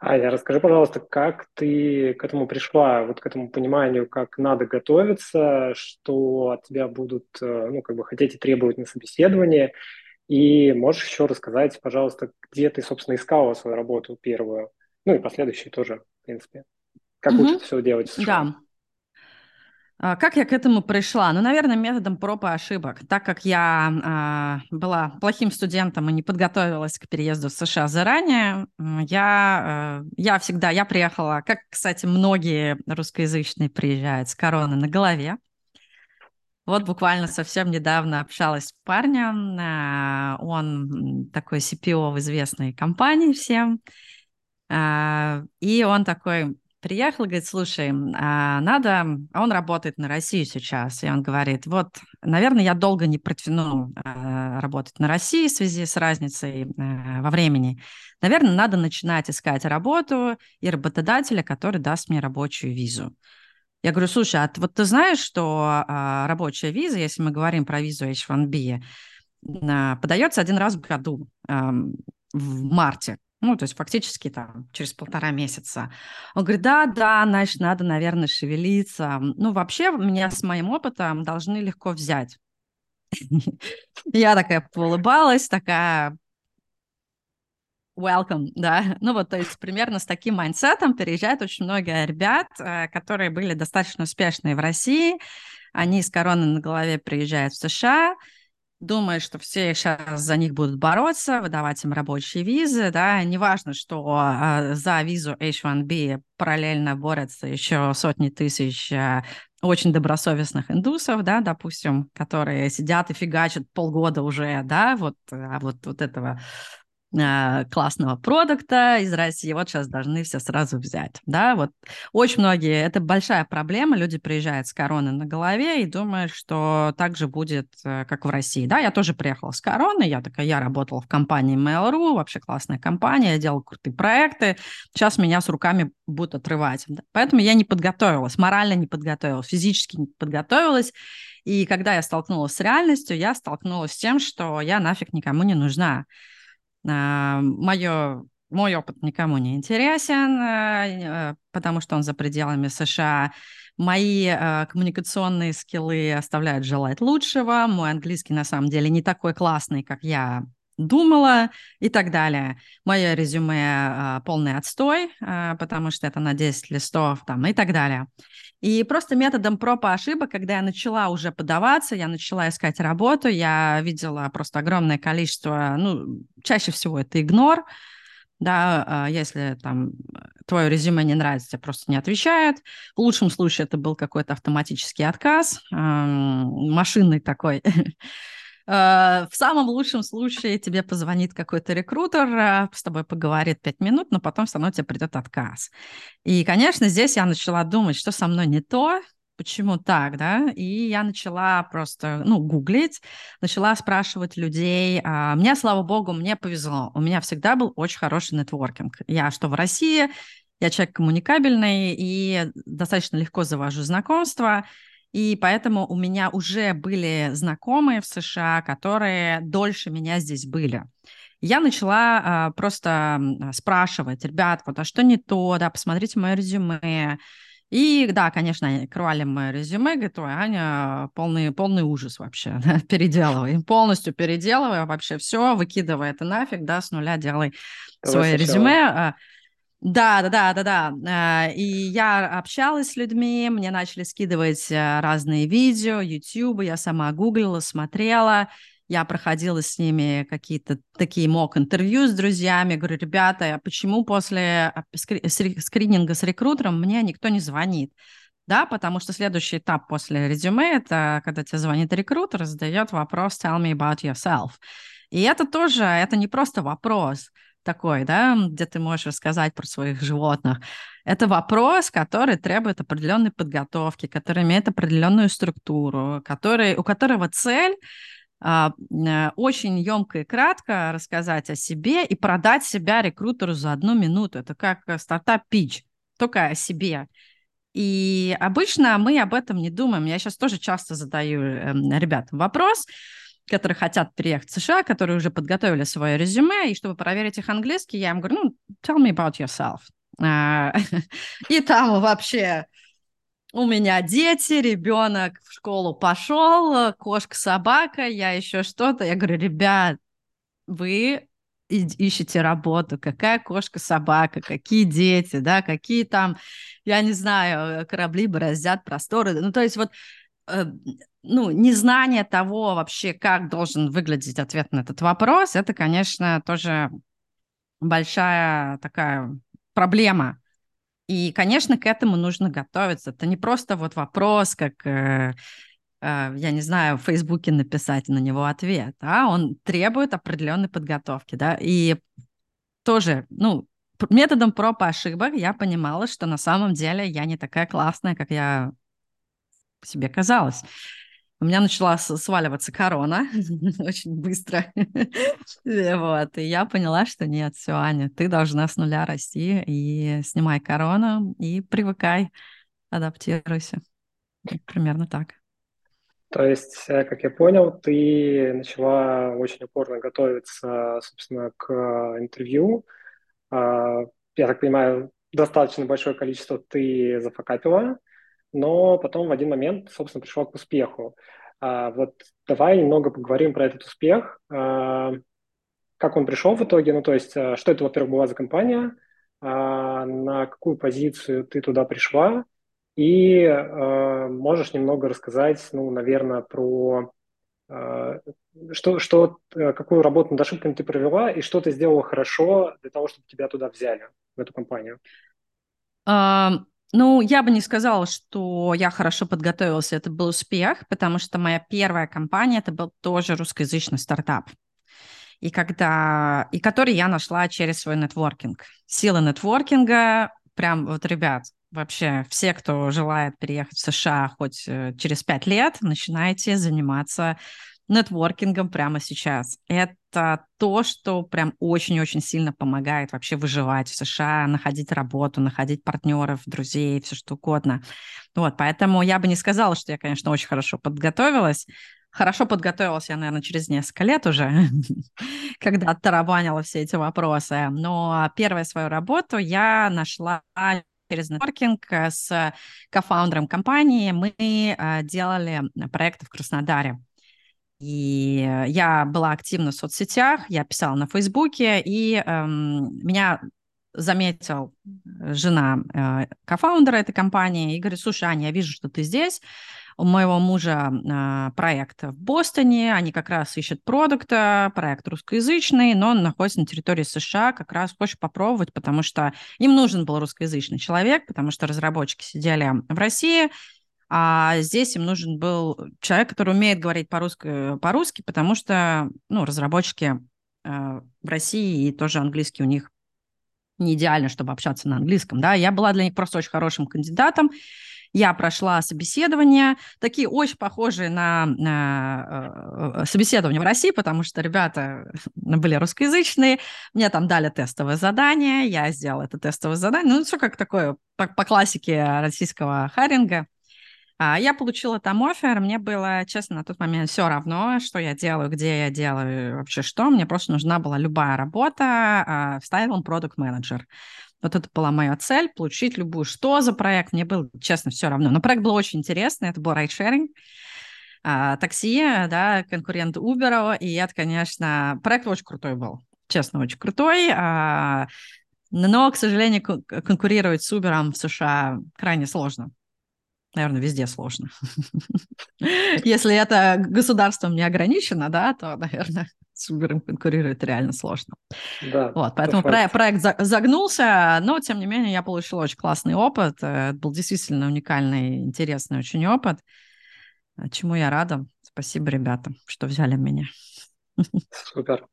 Speaker 1: Аня, расскажи, пожалуйста, как ты к этому пришла, вот к этому пониманию, как надо готовиться, что от тебя будут, э, ну, как бы хотеть и требовать на собеседование, и можешь еще рассказать, пожалуйста, где ты, собственно, искала свою работу первую, ну и последующие тоже, в принципе. Как угу. лучше все делать?
Speaker 2: Да. А, как я к этому пришла? Ну, наверное, методом проб и ошибок. Так как я э, была плохим студентом и не подготовилась к переезду в США заранее, я, э, я всегда, я приехала, как, кстати, многие русскоязычные приезжают с короной на голове. Вот буквально совсем недавно общалась с парнем, э, он такой CPO в известной компании всем, э, и он такой, приехал, говорит, слушай, а надо, а он работает на Россию сейчас, и он говорит, вот, наверное, я долго не протяну а, работать на России в связи с разницей во времени. Наверное, надо начинать искать работу и работодателя, который даст мне рабочую визу. Я говорю, слушай, а вот ты знаешь, что рабочая виза, если мы говорим про визу H1B, а, подается один раз в году, в марте. Ну, то есть фактически там через полтора месяца. Он говорит, да, да, значит, надо, наверное, шевелиться. Ну, вообще, меня с моим опытом должны легко взять. Я такая улыбалась, такая welcome, да. Ну вот, то есть примерно с таким mindset ом переезжают очень много ребят, э, которые были достаточно успешные в России. Они с короной на голове приезжают в США, думает, что все сейчас за них будут бороться, выдавать им рабочие визы, да, неважно, что а, за визу H1B параллельно борются еще сотни тысяч а, очень добросовестных индусов, да, допустим, которые сидят и фигачат полгода уже, да, вот, а вот, вот этого классного продукта из России, вот сейчас должны все сразу взять, да, вот. Очень многие, это большая проблема, люди приезжают с короной на голове и думают, что так же будет, э, как в России, да, я тоже приехала с короной, я такая, я работала в компании Mail.ru, вообще классная компания, я делала крутые проекты, сейчас меня с руками будут отрывать, поэтому я не подготовилась, морально не подготовилась, физически не подготовилась, и когда я столкнулась с реальностью, я столкнулась с тем, что я нафиг никому не нужна, а, Мое, мой опыт никому не интересен, э, э, потому что он за пределами США. Мои э, коммуникационные скиллы оставляют желать лучшего. Мой английский на самом деле не такой классный, как я думала и так далее. Мое резюме полный отстой, потому что это на 10 листов там, и так далее. И просто методом проб и ошибок, когда я начала уже подаваться, я начала искать работу, я видела просто огромное количество, ну, чаще всего это игнор, да, а, если там твое резюме не нравится, тебе просто не отвечают. В лучшем случае это был какой-то автоматический отказ, машинный такой. А, в самом лучшем случае тебе позвонит какой-то рекрутер, а, с тобой поговорит пять минут, но потом все равно тебе придет отказ. И, конечно, здесь я начала думать, что со мной не то, почему так, да, и я начала просто, ну, гуглить, начала спрашивать людей. А, мне, слава богу, мне повезло, у меня всегда был очень хороший нетворкинг. Я что в России, я человек коммуникабельный и достаточно легко завожу знакомства, и поэтому у меня уже были знакомые в США, которые дольше меня здесь были. Я начала а, просто спрашивать, ребят, вот а что не то, да, посмотрите мое резюме. И да, конечно, они крывали мое резюме, говорят, ой, Аня, полный, полный ужас вообще, да, переделывай, полностью переделывай вообще все, выкидывай это нафиг, да, с нуля делай Давай свое сначала. резюме. Да, да, да, да, да. А, и я общалась с людьми, мне начали скидывать э, разные видео, YouTube, я сама гуглила, смотрела, я проходила с ними какие-то такие мок-интервью с друзьями, говорю, ребята, а почему после скрининга с рекрутером мне никто не звонит? да, потому что следующий этап после резюме – это когда тебе звонит рекрутер, задает вопрос «tell me about yourself». И это тоже, это не просто вопрос такой, да, где ты можешь рассказать про своих животных. Это вопрос, который требует определенной подготовки, который имеет определенную структуру, который, у которого цель а, э, очень емко и кратко рассказать о себе и продать себя рекрутеру за одну минуту. Это как э, стартап-пич, только о себе. И обычно мы об этом не думаем. Я сейчас тоже часто задаю эм, ребятам вопрос, которые хотят приехать в США, которые уже подготовили свое резюме, и чтобы проверить их английский, я им говорю, ну, tell me about yourself. А, и там вообще у меня дети, ребенок в школу пошел, кошка, собака, я еще что-то. Я говорю, ребят, вы ищете работу, какая кошка, собака, какие дети, да, какие там, я не знаю, корабли бороздят просторы. Ну, то есть вот э, ну, незнание того вообще, как должен выглядеть ответ на этот вопрос, это, конечно, тоже большая такая проблема. И, конечно, к этому нужно готовиться. Это не просто вот вопрос, как э, Э, я не знаю, в Фейсбуке написать на него ответ, а он требует определенной подготовки, да, и тоже, ну, методом проб и ошибок я понимала, что на самом деле я не такая классная, как я себе казалась. У меня начала сваливаться корона очень быстро. вот. И я поняла, что нет, все, Аня, ты должна с нуля расти и снимай корону и привыкай, адаптируйся. Примерно так.
Speaker 1: То есть, э, как я понял, ты начала очень упорно готовиться, собственно, к интервью. А, я так понимаю, достаточно большое количество ты зафакапила, но потом в один момент, собственно, пришла к успеху. А, вот давай немного поговорим про этот успех. А, как он пришел в итоге? Ну, то есть, э, что это, во-первых, была за компания, на какую позицию ты туда пришла, и можешь немного рассказать, ну, наверное, про что, что, э, какую работу над ошибками ты провела и что ты сделала хорошо для того, чтобы тебя туда взяли, в эту компанию?
Speaker 2: Ну, я бы не сказала, что я хорошо подготовилась, это был успех, потому что моя первая компания, это был тоже русскоязычный стартап. И когда, и который я нашла через свой нетворкинг. Сила нетворкинга, прям вот, ребят, вообще все, кто желает переехать в США хоть э, через пять лет, начинайте заниматься нетворкингом прямо сейчас. Это то, что прям очень-очень сильно помогает вообще выживать в США, находить работу, находить партнеров, друзей, все что угодно. Вот, поэтому я бы не сказала, что я, конечно, очень хорошо подготовилась. Хорошо подготовилась я, наверное, через несколько лет уже, когда оттарабанила все эти вопросы. Но первую свою работу я нашла через нетворкинг э, с кофаундером компании мы э, делали проекты в Краснодаре. И я была активна в соцсетях, я писала на Фейсбуке, и эм, меня заметил жена э, кофаундера этой компании и говорит, слушай, Аня, я вижу, что ты здесь, у моего мужа э, проект в Бостоне, они как раз ищут продукта, проект русскоязычный, но он находится на территории США, как раз хочешь попробовать, потому что им нужен был русскоязычный человек, потому что разработчики сидели в России, а здесь им нужен был человек, который умеет говорить по-русски, по-русски потому что ну, разработчики э, в России и тоже английский у них не идеально, чтобы общаться на английском, да, я была для них просто очень хорошим кандидатом, я прошла собеседования, такие очень похожие на, на э, собеседование в России, потому что ребята были русскоязычные, мне там дали тестовое задание, я сделала это тестовое задание, ну, все как такое по, по классике российского харинга. А, я получила там офер, мне было, честно, на тот момент все равно, что я делаю, где я делаю, вообще что. Мне просто нужна была любая работа а, в стайлом продукт менеджер вот это была моя цель, получить любую. Что за проект? Мне было, честно, все равно. Но проект был очень интересный, это был райдшеринг, а, такси, да, конкурент Uber, и это, конечно, проект очень крутой был, честно, очень крутой, но, к сожалению, конкурировать с Uber в США крайне сложно. Наверное, везде сложно. Если это государством не ограничено, да, то, наверное, с Uber конкурировать реально сложно.
Speaker 1: Да,
Speaker 2: вот, поэтому про- проект загнулся, но, тем не менее, я получила очень классный опыт. Это был действительно уникальный, интересный очень опыт, чему я рада. Спасибо, ребята, что взяли меня.
Speaker 1: Супер.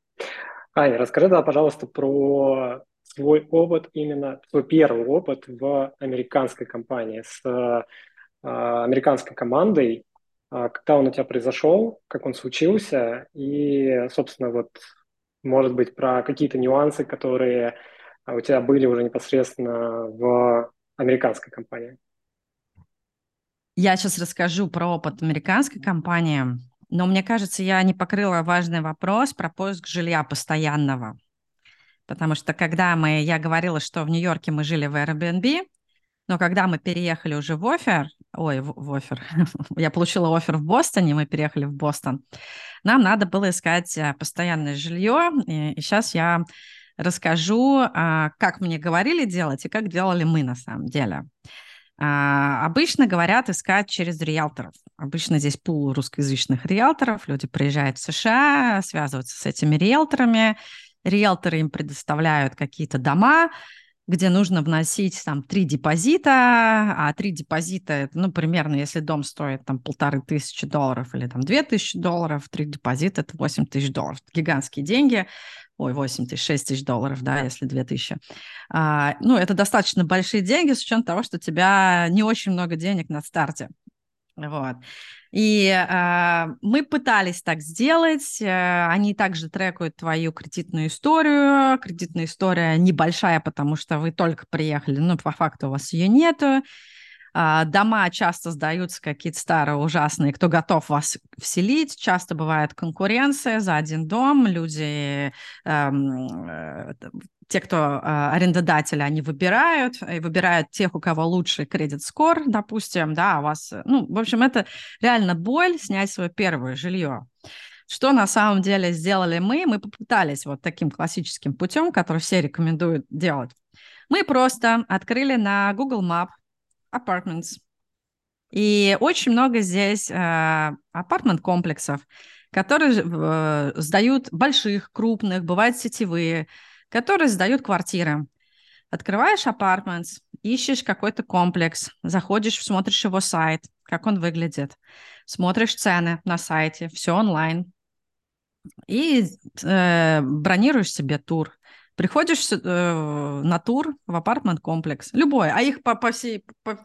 Speaker 1: Аня, расскажи, да, пожалуйста, про свой опыт, именно свой первый опыт в американской компании с э, американской командой, а, когда он у тебя произошел, как он случился, и, собственно, вот, может быть, про какие-то нюансы, которые у тебя были уже непосредственно в американской компании.
Speaker 2: Я сейчас расскажу про опыт американской компании, но мне кажется, я не покрыла важный вопрос про поиск жилья постоянного. Потому что когда мы, я говорила, что в Нью-Йорке мы жили в Airbnb, но когда мы переехали уже в офер, ой, в, офер, я получила офер в Бостоне, мы переехали в Бостон, нам надо было искать э, постоянное жилье, и, и сейчас я расскажу, а, как мне говорили делать и как делали мы на самом деле. А, обычно говорят искать через риэлторов. Обычно здесь пул русскоязычных риэлторов. Люди приезжают в США, связываются с этими риэлторами. Риэлторы им предоставляют какие-то дома, где нужно вносить там три депозита, а три депозита, это, ну, примерно, если дом стоит там полторы тысячи долларов или там две тысячи долларов, три депозита – это восемь тысяч долларов. Гигантские деньги ой, 8 тысяч, 6 тысяч долларов, да, если 2 тысячи. А, ну, это достаточно большие деньги с учетом того, что у тебя не очень много денег на старте. Вот. И э, мы пытались так сделать. Э, они также трекают твою кредитную историю. Кредитная история небольшая, потому что вы только приехали, ну, по факту у вас ее нету. А, дома часто сдаются какие-то старые, ужасные, кто готов вас вселить. Часто бывает конкуренция за один дом. Люди, эм, э, те, кто э, арендодатели, они выбирают, и выбирают тех, у кого лучший кредит-скор, допустим, да, у вас... Ну, в общем, это реально боль снять свое первое жилье. Что на самом деле сделали мы? Мы попытались вот таким классическим путем, который все рекомендуют делать. Мы просто открыли на Google Map apartments. И очень много здесь э, апартмент-комплексов, которые э, сдают больших, крупных, бывают сетевые, которые сдают квартиры. Открываешь апартментс, ищешь какой-то комплекс, заходишь, смотришь его сайт, как он выглядит, смотришь цены на сайте, все онлайн, и э, бронируешь себе тур. Приходишь э, на тур в апартмент-комплекс, любой, а их по, по, всей, по,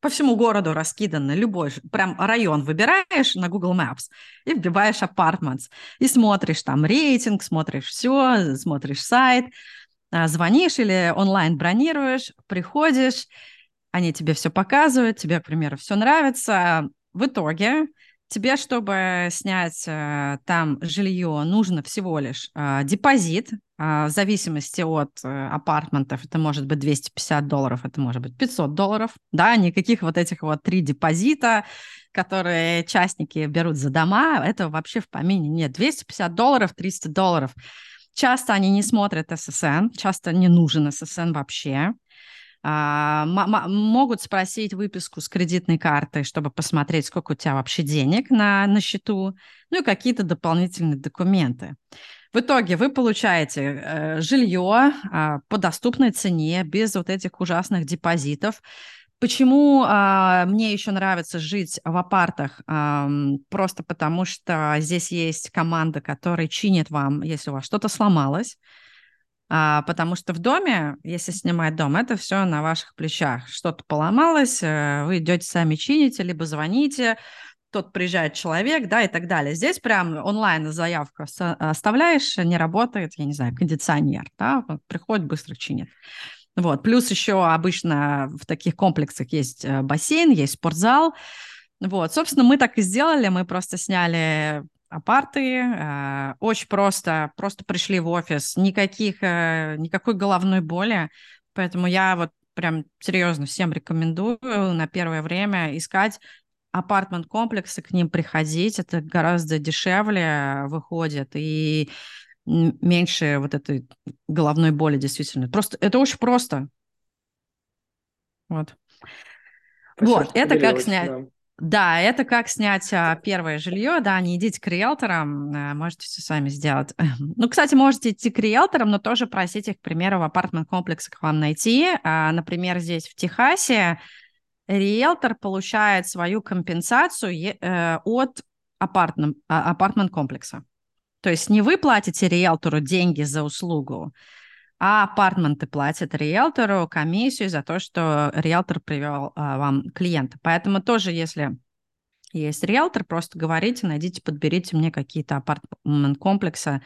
Speaker 2: по всему городу раскиданы, любой, прям район выбираешь на Google Maps и вбиваешь апартментс, и смотришь там рейтинг, смотришь все, смотришь сайт, а, звонишь или онлайн бронируешь, приходишь, они тебе все показывают, тебе, к примеру, все нравится. В итоге Тебе, чтобы снять э, там жилье, нужно всего лишь э, депозит. Э, в зависимости от э, апартментов, это может быть 250 долларов, это может быть 500 долларов. Да, никаких вот этих вот три депозита, которые частники берут за дома, этого вообще в помине нет. 250 долларов, 300 долларов. Часто они не смотрят ССН, часто не нужен ССН вообще. А, могут спросить выписку с кредитной карты, чтобы посмотреть, сколько у тебя вообще денег на, на счету, ну и какие-то дополнительные документы. В итоге вы получаете э, жилье э, по доступной цене, без вот этих ужасных депозитов. Почему э, мне еще нравится жить в апартах? Э, просто потому что здесь есть команда, которая чинит вам, если у вас что-то сломалось. А, потому что в доме, если снимать дом, это все на ваших плечах. Что-то поломалось, э, вы идете сами чините, либо звоните, тот приезжает человек, да, и так далее. Здесь прям онлайн заявку оставляешь, не работает, я не знаю, кондиционер, да, приходит, быстро чинит. Вот. Плюс еще обычно в таких комплексах есть э, бассейн, есть спортзал. Вот, собственно, мы так и сделали, мы просто сняли апарты, э, очень просто, просто пришли в офис, никаких, э, никакой головной боли, поэтому я вот прям серьезно всем рекомендую на первое время искать апартмент-комплексы, к ним приходить, это гораздо дешевле выходит и меньше вот этой головной боли действительно. Просто это очень просто. Вот. Спасибо, вот, это как снять. Да. Да, это как снять а, первое жилье, да, не идите к риэлторам, а, можете все сами сделать. Ну, кстати, можете идти к риэлторам, но тоже просить их, к примеру, в апартмент-комплексах вам найти. А, например, здесь в Техасе риэлтор получает свою компенсацию э, от апартмент-комплекса. То есть не вы платите риэлтору деньги за услугу, а апартменты платят риэлтору комиссию за то, что риэлтор привел а, вам клиента. Поэтому тоже, если есть риэлтор, просто говорите, найдите, подберите мне какие-то апартмент-комплексы,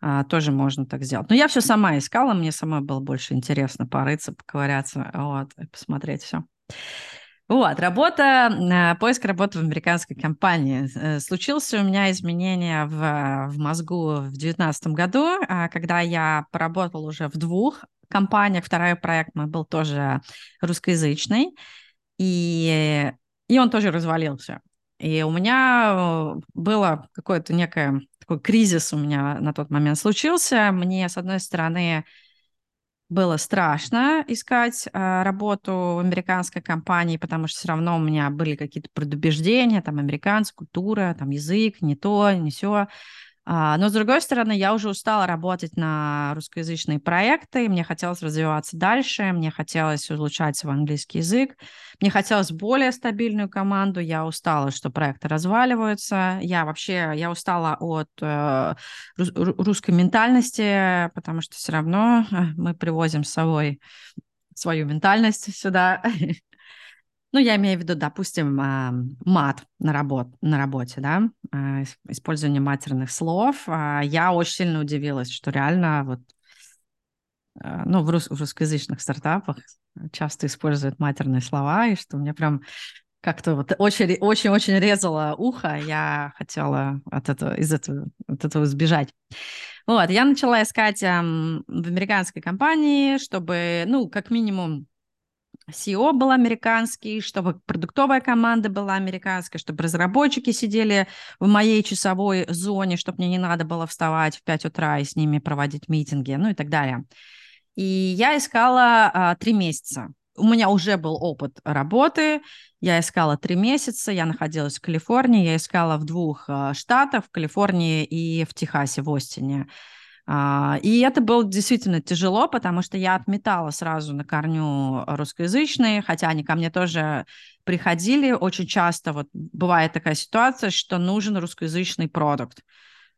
Speaker 2: а, тоже можно так сделать. Но я все сама искала, мне самой было больше интересно порыться, поковыряться, вот, посмотреть все. Вот, работа, э, поиск работы в американской компании. Э, случился у меня изменение в, в мозгу в 2019 году, а, когда я поработала уже в двух компаниях. Второй проект мой был тоже русскоязычный, и, и он тоже развалился. И у меня э, было какое-то некое такой кризис у меня на тот момент случился. Мне, с одной стороны, было страшно искать э, работу в американской компании, потому что все равно у меня были какие-то предубеждения, там, американская культура, там, язык, не то, не все. А, но, с другой стороны, я уже устала работать на русскоязычные проекты, мне хотелось развиваться дальше, мне хотелось улучшать свой английский язык, мне хотелось более стабильную команду, я устала, что проекты разваливаются, я вообще, я устала от э, русской ментальности, потому что все равно э, мы привозим с собой свою ментальность сюда, Ну, я имею в виду, допустим, а, мат на, работ, на работе, да, а, использование матерных слов. А, я очень сильно удивилась, что реально вот ну, в, рус, в русскоязычных стартапах часто используют матерные слова, и что мне прям как-то вот очень-очень-очень резало ухо, я хотела от этого, из этого, от этого избежать. Вот, я начала искать эм, в американской компании, чтобы, ну, как минимум, SEO был американский, чтобы продуктовая команда была американская, чтобы разработчики сидели в моей часовой зоне, чтобы мне не надо было вставать в 5 утра и с ними проводить митинги, ну и так далее. И я искала а, три месяца. У меня уже был опыт работы, я искала три месяца, я находилась в Калифорнии, я искала в двух а, штатах, в Калифорнии и в Техасе, в Остине. А, и это было действительно тяжело, потому что я отметала сразу на корню русскоязычные, хотя они ко мне тоже приходили очень часто. Вот бывает такая ситуация, что нужен русскоязычный продукт.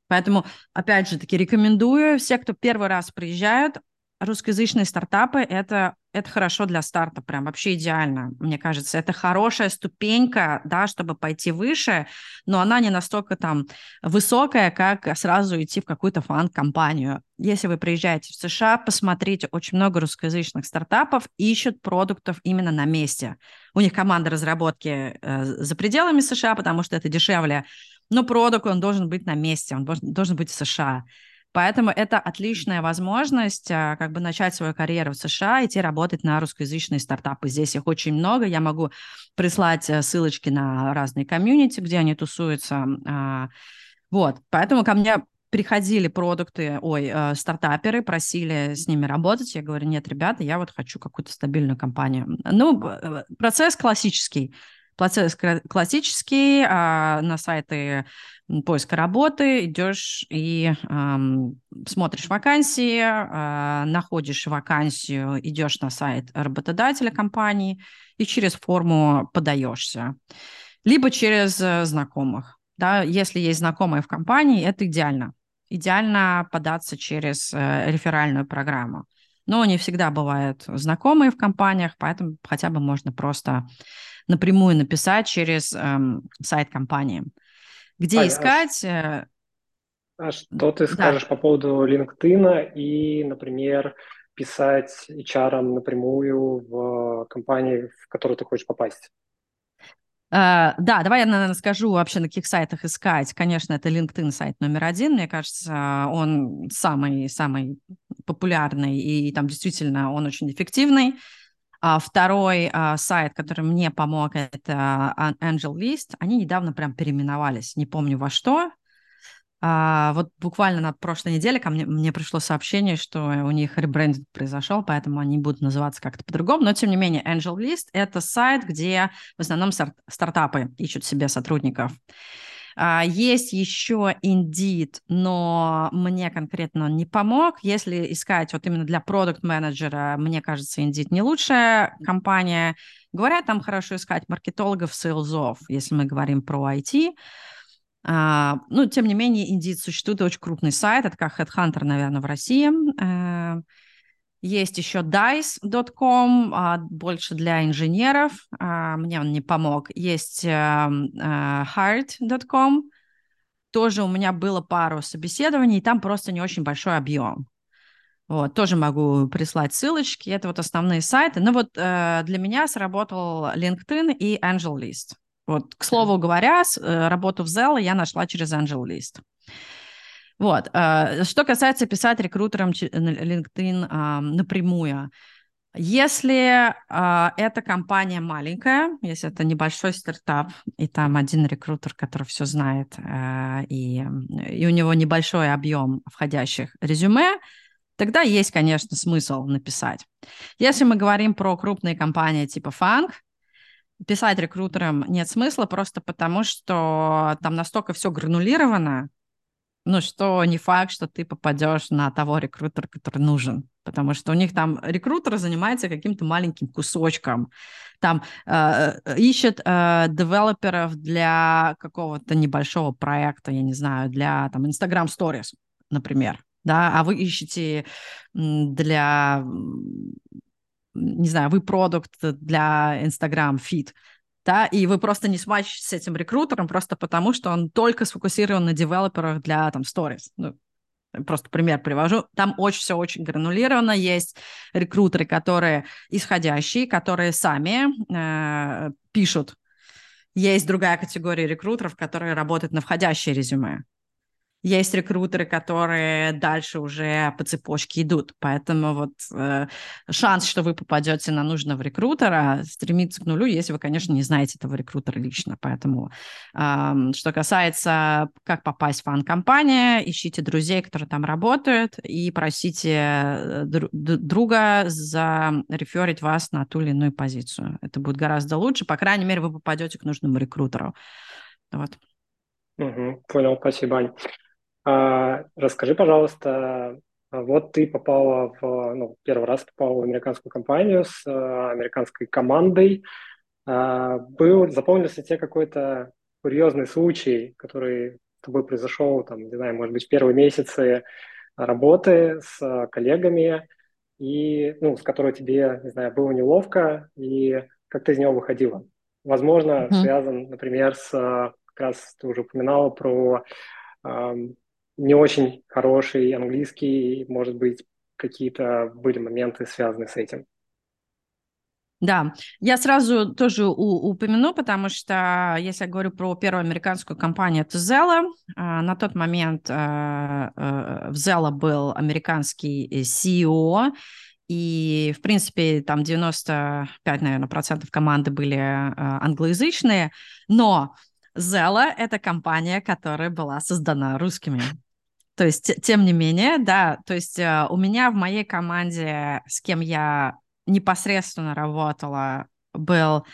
Speaker 2: Поэтому, опять же таки, рекомендую все, кто первый раз приезжают, русскоязычные стартапы это, это хорошо для старта, прям вообще идеально, мне кажется. Это хорошая ступенька, да, чтобы пойти выше, но она не настолько там высокая, как сразу идти в какую-то фан-компанию. Если вы приезжаете в США, посмотрите, очень много русскоязычных стартапов ищут продуктов именно на месте. У них команда разработки э, за пределами США, потому что это дешевле, но продукт, он должен быть на месте, он должен, должен быть в США. Поэтому это отличная возможность а, как бы начать свою карьеру в США, идти работать на русскоязычные стартапы. Здесь их очень много. Я могу прислать э, ссылочки на разные комьюнити, где они тусуются. А, вот, поэтому ко мне приходили продукты, ой, э, стартаперы, просили с ними работать. Я говорю, нет, ребята, я вот хочу какую-то стабильную компанию. Ну, э, процесс классический. Процесс классический, а на сайты поиска работы идешь и эм, смотришь вакансии, э, находишь вакансию, идешь на сайт работодателя компании и через форму подаешься. Либо через э, знакомых. Да, если есть знакомые в компании, это идеально. Идеально податься через э, реферальную программу. Но не всегда бывают знакомые в компаниях, поэтому хотя бы можно просто напрямую написать через эм, сайт компании. Где а, искать?
Speaker 1: А, а что ты скажешь да. по поводу LinkedIn и, например, писать HR напрямую в компании, в которую ты хочешь попасть?
Speaker 2: Uh, да, давай я, наверное, скажу вообще, на каких сайтах искать. Конечно, это LinkedIn сайт номер один. Мне кажется, он самый-самый популярный, и там действительно он очень эффективный. А второй а, сайт, который мне помог, это Angel List. Они недавно прям переименовались, не помню во что. А, вот буквально на прошлой неделе ко мне, мне пришло сообщение, что у них ребрендинг произошел, поэтому они будут называться как-то по-другому. Но, тем не менее, Angel List – это сайт, где в основном стартапы ищут себе сотрудников. А, есть еще Indeed, но мне конкретно он не помог. Если искать вот именно для продукт-менеджера, мне кажется, Indeed не лучшая компания. Говорят, там хорошо искать маркетологов, сейлзов, если мы говорим про IT. Uh, ну, тем не менее, Indeed существует очень крупный сайт, это как Headhunter, наверное, в России. Uh, есть еще dice.com, uh, больше для инженеров, мне он не помог. Есть эм, heart.com, тоже у меня было пару собеседований, и там просто не очень большой объем. Вот, тоже могу прислать ссылочки. Это вот основные сайты. Но вот э, для меня сработал LinkedIn и AngelList. Вот, к слову говоря, э, работу в Zelle я нашла через AngelList. Вот. Э, что касается писать рекрутерам LinkedIn э, напрямую, если э, эта компания маленькая, если это небольшой стартап, и там один рекрутер, который все знает, э, и, и у него небольшой объем входящих резюме, тогда есть, конечно, смысл написать. Если мы говорим про крупные компании типа Fang, писать рекрутерам нет смысла просто потому, что там настолько все гранулировано, ну, что не факт, что ты попадешь на того рекрутера, который нужен. Потому что у них там рекрутер занимается каким-то маленьким кусочком. Там э, э ищет э, девелоперов для какого-то небольшого проекта, я не знаю, для там Instagram Stories, например. Да, а вы ищете для не знаю, вы продукт для Instagram Feed, да, и вы просто не смачите с этим рекрутером просто потому, что он только сфокусирован на девелоперах для там stories. Ну, просто пример привожу. Там очень все очень гранулировано. Есть рекрутеры, которые исходящие, которые сами э, пишут. Есть другая категория рекрутеров, которые работают на входящее резюме. Есть рекрутеры, которые дальше уже по цепочке идут. Поэтому вот э, шанс, что вы попадете на нужного рекрутера, стремится к нулю, если вы, конечно, не знаете этого рекрутера лично. Поэтому э, что касается, как попасть в фан-компанию, ищите друзей, которые там работают, и просите э, друга зареферить вас на ту или иную позицию. Это будет гораздо лучше. По крайней мере, вы попадете к нужному рекрутеру. Вот.
Speaker 1: Угу, понял, спасибо, Ань. А, расскажи, пожалуйста, вот ты попала в, ну, первый раз попала в американскую компанию с а, американской командой. А, был, запомнился тебе какой-то курьезный случай, который с тобой произошел, там, не знаю, может быть, в первые месяцы работы с коллегами, и, ну, с которой тебе, не знаю, было неловко, и как ты из него выходила? Возможно, mm-hmm. связан, например, с, как раз ты уже упоминала про не очень хороший английский, может быть, какие-то были моменты, связанные с этим.
Speaker 2: Да, я сразу тоже у, упомяну, потому что если я говорю про первую американскую компанию, это Zella. А, на тот момент а, а, в Zella был американский CEO, и, в принципе, там 95, наверное, процентов команды были англоязычные, но Zella — это компания, которая была создана русскими. То есть, тем не менее, да, то есть э, у меня в моей команде, с кем я непосредственно работала, был,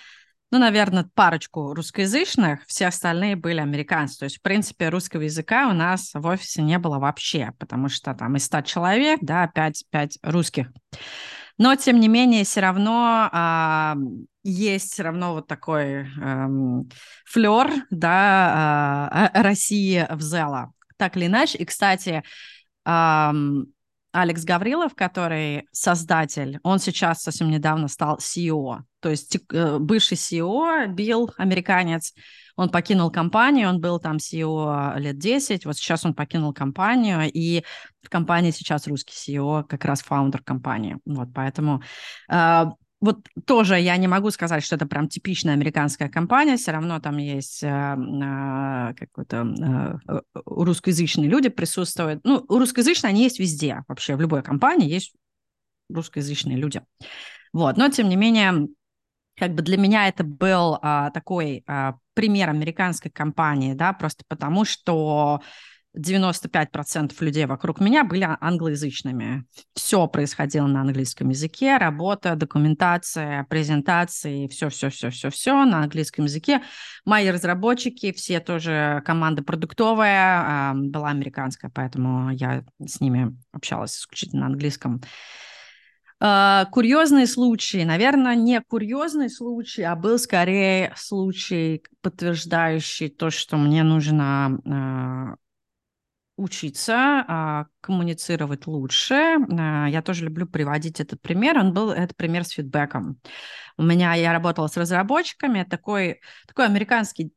Speaker 2: ну, наверное, парочку русскоязычных, все остальные были американцы. То есть, в принципе, русского языка у нас в офисе не было вообще, потому что там из 100 человек, да, 5, 5 русских. Но, тем не менее, все равно а, есть все равно вот такой эм, флер, да, а, России в Зела так или иначе. И, кстати, Алекс Гаврилов, который создатель, он сейчас совсем недавно стал CEO. То есть э, бывший CEO, Билл, американец, он покинул компанию, он был там CEO лет 10, вот сейчас он покинул компанию, и в компании сейчас русский CEO, как раз фаундер компании. Вот поэтому э, вот тоже я не могу сказать, что это прям типичная американская компания, все равно там есть э, э, какой-то э, русскоязычные люди присутствуют. Ну, русскоязычные они есть везде, вообще в любой компании есть русскоязычные люди. Вот, но тем не менее, как бы для меня это был а, такой а, пример американской компании, да, просто потому что 95% людей вокруг меня были англоязычными. Все происходило на английском языке, работа, документация, презентации, все-все-все-все-все на английском языке. Мои разработчики, все тоже команда продуктовая, была американская, поэтому я с ними общалась исключительно на английском. А, курьезные случаи, наверное, не курьезный случай, а был скорее случай, подтверждающий то, что мне нужно а, учиться, а, коммуницировать лучше. Я тоже люблю приводить этот пример. Он был, это пример с фидбэком. У меня, я работала с разработчиками, такой, такой американский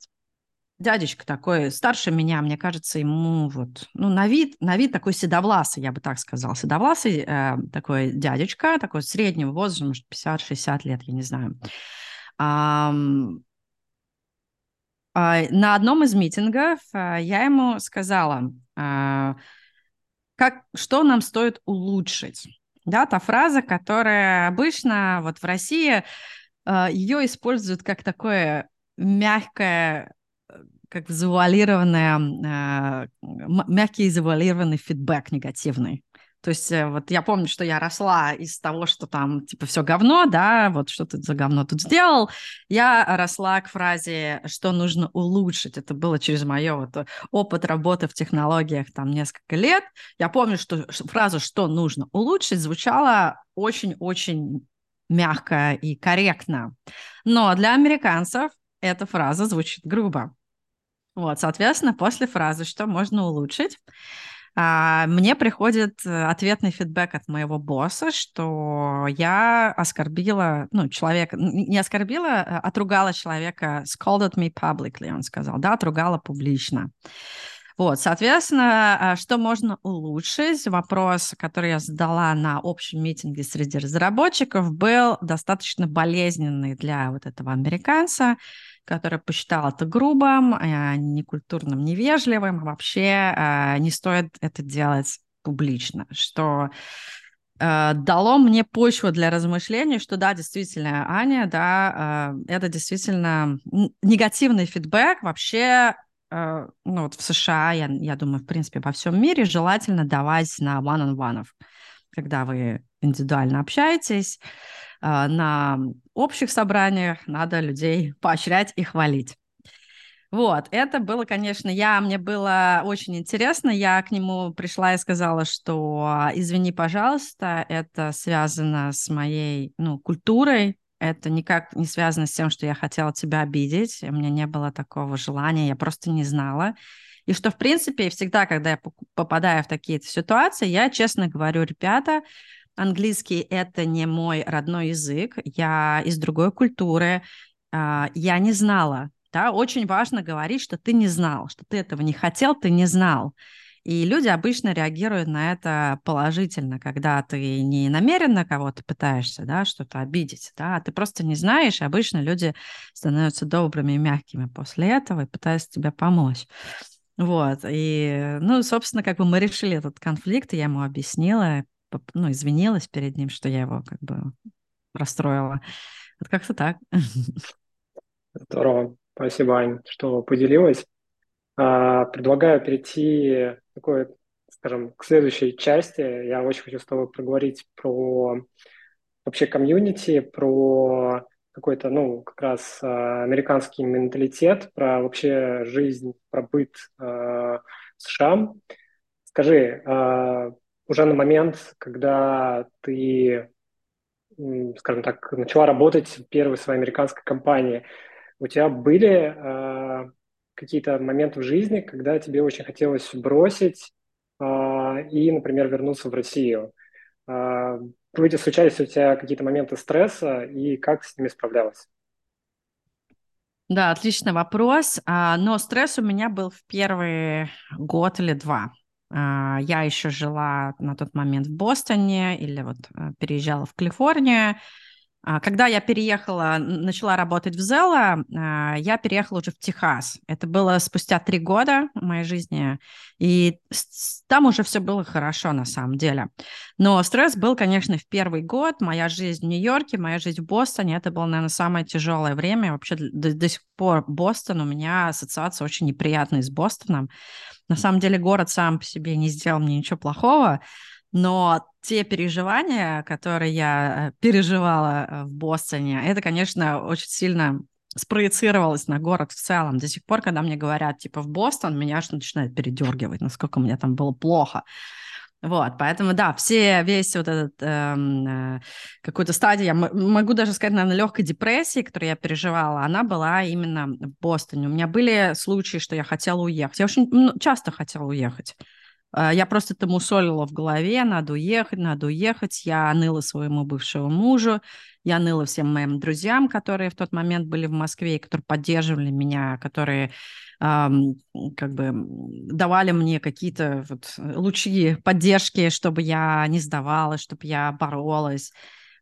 Speaker 2: дядечка такой, старше меня, мне кажется, ему вот, ну, на вид, на вид такой седовласый, я бы так сказала, седовласый э, такой дядечка, такой среднего возраста, может, 50-60 лет, я не знаю. А, на одном из митингов а, я ему сказала, а, как, что нам стоит улучшить. Да, та фраза, которая обычно вот в России а, ее используют как такое мягкое как завуалированная, э, мягкий завуалированный фидбэк негативный. То есть э, вот я помню, что я росла из того, что там типа все говно, да, вот что ты за говно тут сделал. Я росла к фразе, что нужно улучшить. Это было через мое вот э, опыт работы в технологиях там несколько лет. Я помню, что фраза «что нужно улучшить» звучала очень-очень мягко и корректно. Но для американцев эта фраза звучит грубо. Вот, соответственно, после фразы «что можно улучшить», мне приходит э, ответный фидбэк от моего босса, что я оскорбила, ну, человека, не оскорбила, а отругала человека, scolded me publicly, он сказал, да, отругала публично. Вот, соответственно, а, что можно улучшить? Вопрос, который я задала на общем митинге среди разработчиков, был достаточно болезненный для вот этого американца который посчитал это грубым, э, некультурным, невежливым, вообще э, не стоит это делать публично, что э, дало мне почву для размышлений, что да, действительно, Аня, да, это действительно негативный фидбэк. Вообще ну, вот в США, я, я думаю, в принципе, во всем мире желательно давать на one-on-one, когда вы индивидуально общаетесь, а, на общих собраниях надо людей поощрять и хвалить. Вот, это было, конечно, я, мне было очень интересно, я к нему пришла и сказала, что извини, пожалуйста, это связано с моей, ну, культурой, это никак не связано с тем, что я хотела тебя обидеть, у меня не было такого желания, я просто не знала. И что, в принципе, всегда, когда я попадаю в такие ситуации, я честно говорю, ребята, Английский — это не мой родной язык, я из другой культуры, а, я не знала. Да? Очень важно говорить, что ты не знал, что ты этого не хотел, ты не знал. И люди обычно реагируют на это положительно, когда ты не намеренно кого-то пытаешься, да, что-то обидеть, да, а ты просто не знаешь, и обычно люди становятся добрыми и мягкими после этого и пытаются тебе помочь. Вот, и, ну, собственно, как бы мы решили этот конфликт, я ему объяснила, ну, извинилась перед ним, что я его как бы расстроила. Вот как-то так.
Speaker 1: Здорово. Спасибо, Ань, что поделилась. А, предлагаю перейти такой, скажем, к следующей части. Я очень хочу с тобой проговорить про вообще комьюнити, про какой-то, ну, как раз а, американский менталитет, про вообще жизнь, про быт э, США. Скажи, уже на момент, когда ты, скажем так, начала работать в первой своей американской компании, у тебя были э, какие-то моменты в жизни, когда тебе очень хотелось бросить э, и, например, вернуться в Россию? Э, случались у тебя какие-то моменты стресса и как с ними справлялась?
Speaker 2: Да, отличный вопрос. Но стресс у меня был в первый год или два. А, я еще жила на тот момент в Бостоне или вот э, переезжала в Калифорнию. А, когда я переехала, начала работать в Зелла, а, я переехала уже в Техас. Это было спустя три года моей жизни, и там уже все было хорошо на самом деле. Но стресс был, конечно, в первый год. Моя жизнь в Нью-Йорке, моя жизнь в Бостоне, это было, наверное, самое тяжелое время. Вообще до, до сих пор Бостон, у меня ассоциация очень неприятная с Бостоном. На самом деле город сам по себе не сделал мне ничего плохого, но те переживания, которые я э, переживала э, в Бостоне, это, конечно, очень сильно спроецировалось на город в целом. До сих пор, когда мне говорят, типа, в Бостон, меня аж начинает передергивать, насколько мне там было плохо. Вот, поэтому, да, все, весь вот этот эм, э, какую-то стадию, я могу даже сказать, наверное, легкой депрессии, которую я переживала, она была именно в Бостоне. У меня были случаи, что я хотела уехать. Я очень ну, часто хотела уехать. Э, я просто это мусолила в голове, надо уехать, надо уехать. Я ныла своему бывшему мужу, я ныла всем моим друзьям, которые в тот момент были в Москве, которые поддерживали меня, которые как бы давали мне какие-то вот лучи поддержки, чтобы я не сдавалась, чтобы я боролась.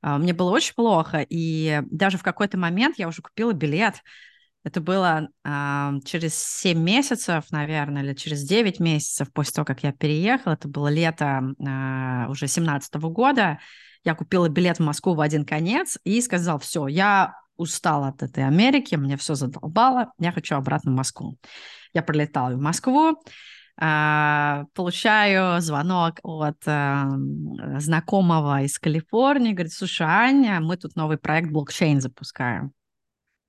Speaker 2: А, мне было очень плохо, и даже в какой-то момент я уже купила билет. Это было э, через 7 месяцев, наверное, или через 9 месяцев после того, как я переехала. Это было лето э, уже 17 года. Я купила билет в Москву в один конец и сказала, все, я устала от этой Америки, мне все задолбало, я хочу обратно в Москву. Я прилетала в Москву, а, получаю звонок от э, знакомого из Калифорнии, говорит, слушай, Аня, мы тут новый проект блокчейн запускаем.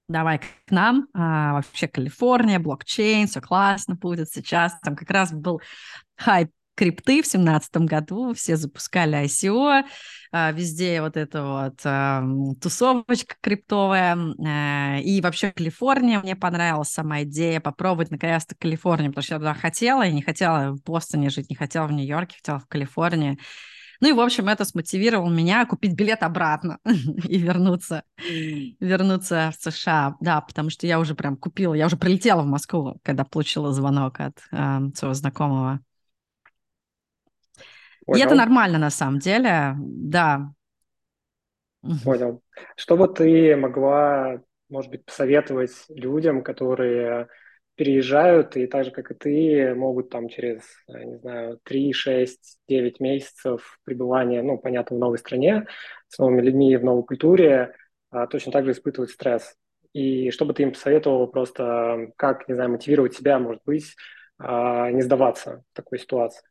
Speaker 2: Давай к нам, а, вообще Калифорния, блокчейн, все классно будет сейчас. Там как раз был хайп крипты в семнадцатом году, все запускали ICO, а, везде вот эта вот тусовочка криптовая, а, и вообще Калифорния, мне понравилась сама идея попробовать наконец-то Калифорнию, потому что я туда хотела, я не хотела в Бостоне жить, не хотела в Нью-Йорке, хотела в Калифорнии. Ну и, в общем, это смотивировало меня купить билет обратно и вернуться, вернуться в США. Да, потому что я уже прям купила, я уже прилетела в Москву, когда получила звонок от э, своего знакомого. Понял. И это нормально на самом деле, да.
Speaker 1: Понял. Что бы ты могла, может быть, посоветовать людям, которые переезжают и так же, как и ты, могут там через, не знаю, 3, 6, 9 месяцев пребывания, ну, понятно, в новой стране, с новыми людьми, в новой культуре, а, точно так же испытывать стресс. И что бы ты им посоветовал просто, как, не знаю, мотивировать себя, может быть, а, не сдаваться в такой ситуации?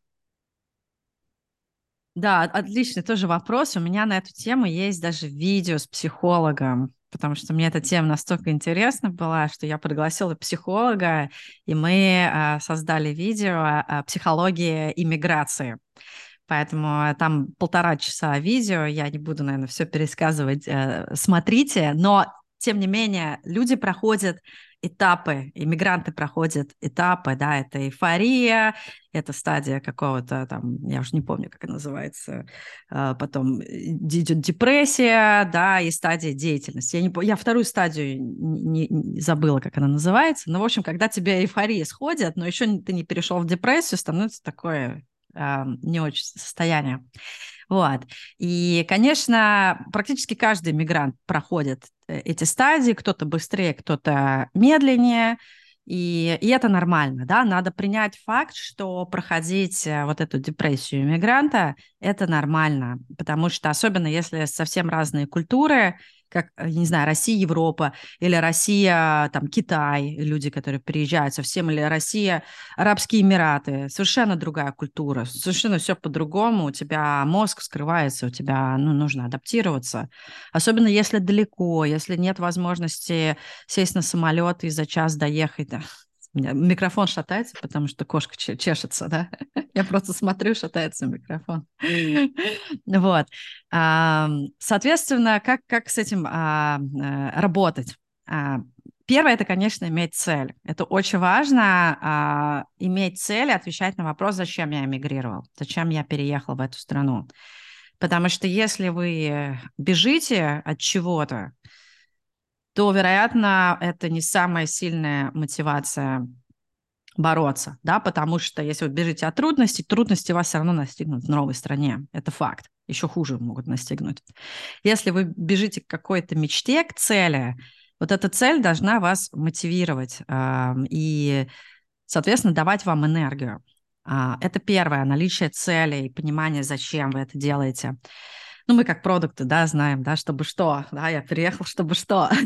Speaker 2: Да, отличный тоже вопрос. У меня на эту тему есть даже видео с психологом, потому что мне эта тема настолько интересна была, что я пригласила психолога, и мы а, создали видео о психологии иммиграции. Поэтому там полтора часа видео, я не буду, наверное, все пересказывать. Э, смотрите, но тем не менее люди проходят этапы, иммигранты проходят этапы, да, это эйфория, это стадия какого-то там, я уже не помню, как это называется, а, потом идет депрессия, да, и стадия деятельности. Я, не, я вторую стадию не, не забыла, как она называется, но, в общем, когда тебя эйфория сходит, но еще ты не перешел в депрессию, становится такое э, не очень состояние. Вот. И, конечно, практически каждый мигрант проходит э, эти стадии, кто-то быстрее, кто-то медленнее, и, и это нормально, да, надо принять факт, что проходить э, вот эту депрессию иммигранта – это нормально, потому что особенно если совсем разные культуры, как, э, не знаю, Россия, Европа, или Россия, там, Китай, люди, которые приезжают совсем, или Россия, Арабские Эмираты, совершенно другая культура, совершенно все по-другому, у тебя мозг скрывается, у тебя, ну, нужно адаптироваться, особенно если далеко, если нет возможности сесть на самолет и за час доехать, меня микрофон шатается, потому что кошка чешется, да? Я просто смотрю, шатается микрофон. Вот. Соответственно, как, как с этим а, э, работать? А, первое – это, конечно, иметь цель. Это очень важно, а, иметь цель и отвечать на вопрос, зачем я эмигрировал, зачем я переехал в эту страну. Потому что если вы бежите от чего-то, то, вероятно, это не самая сильная мотивация бороться, да, потому что если вы бежите от трудностей, трудности вас все равно настигнут в новой стране, это факт, еще хуже могут настигнуть. Если вы бежите к какой-то мечте, к цели, вот эта цель должна вас мотивировать э, и, соответственно, давать вам энергию. А, это первое, наличие целей, понимание, зачем вы это делаете. Ну, мы как продукты, да, знаем, да, чтобы что, да, я приехал, чтобы что.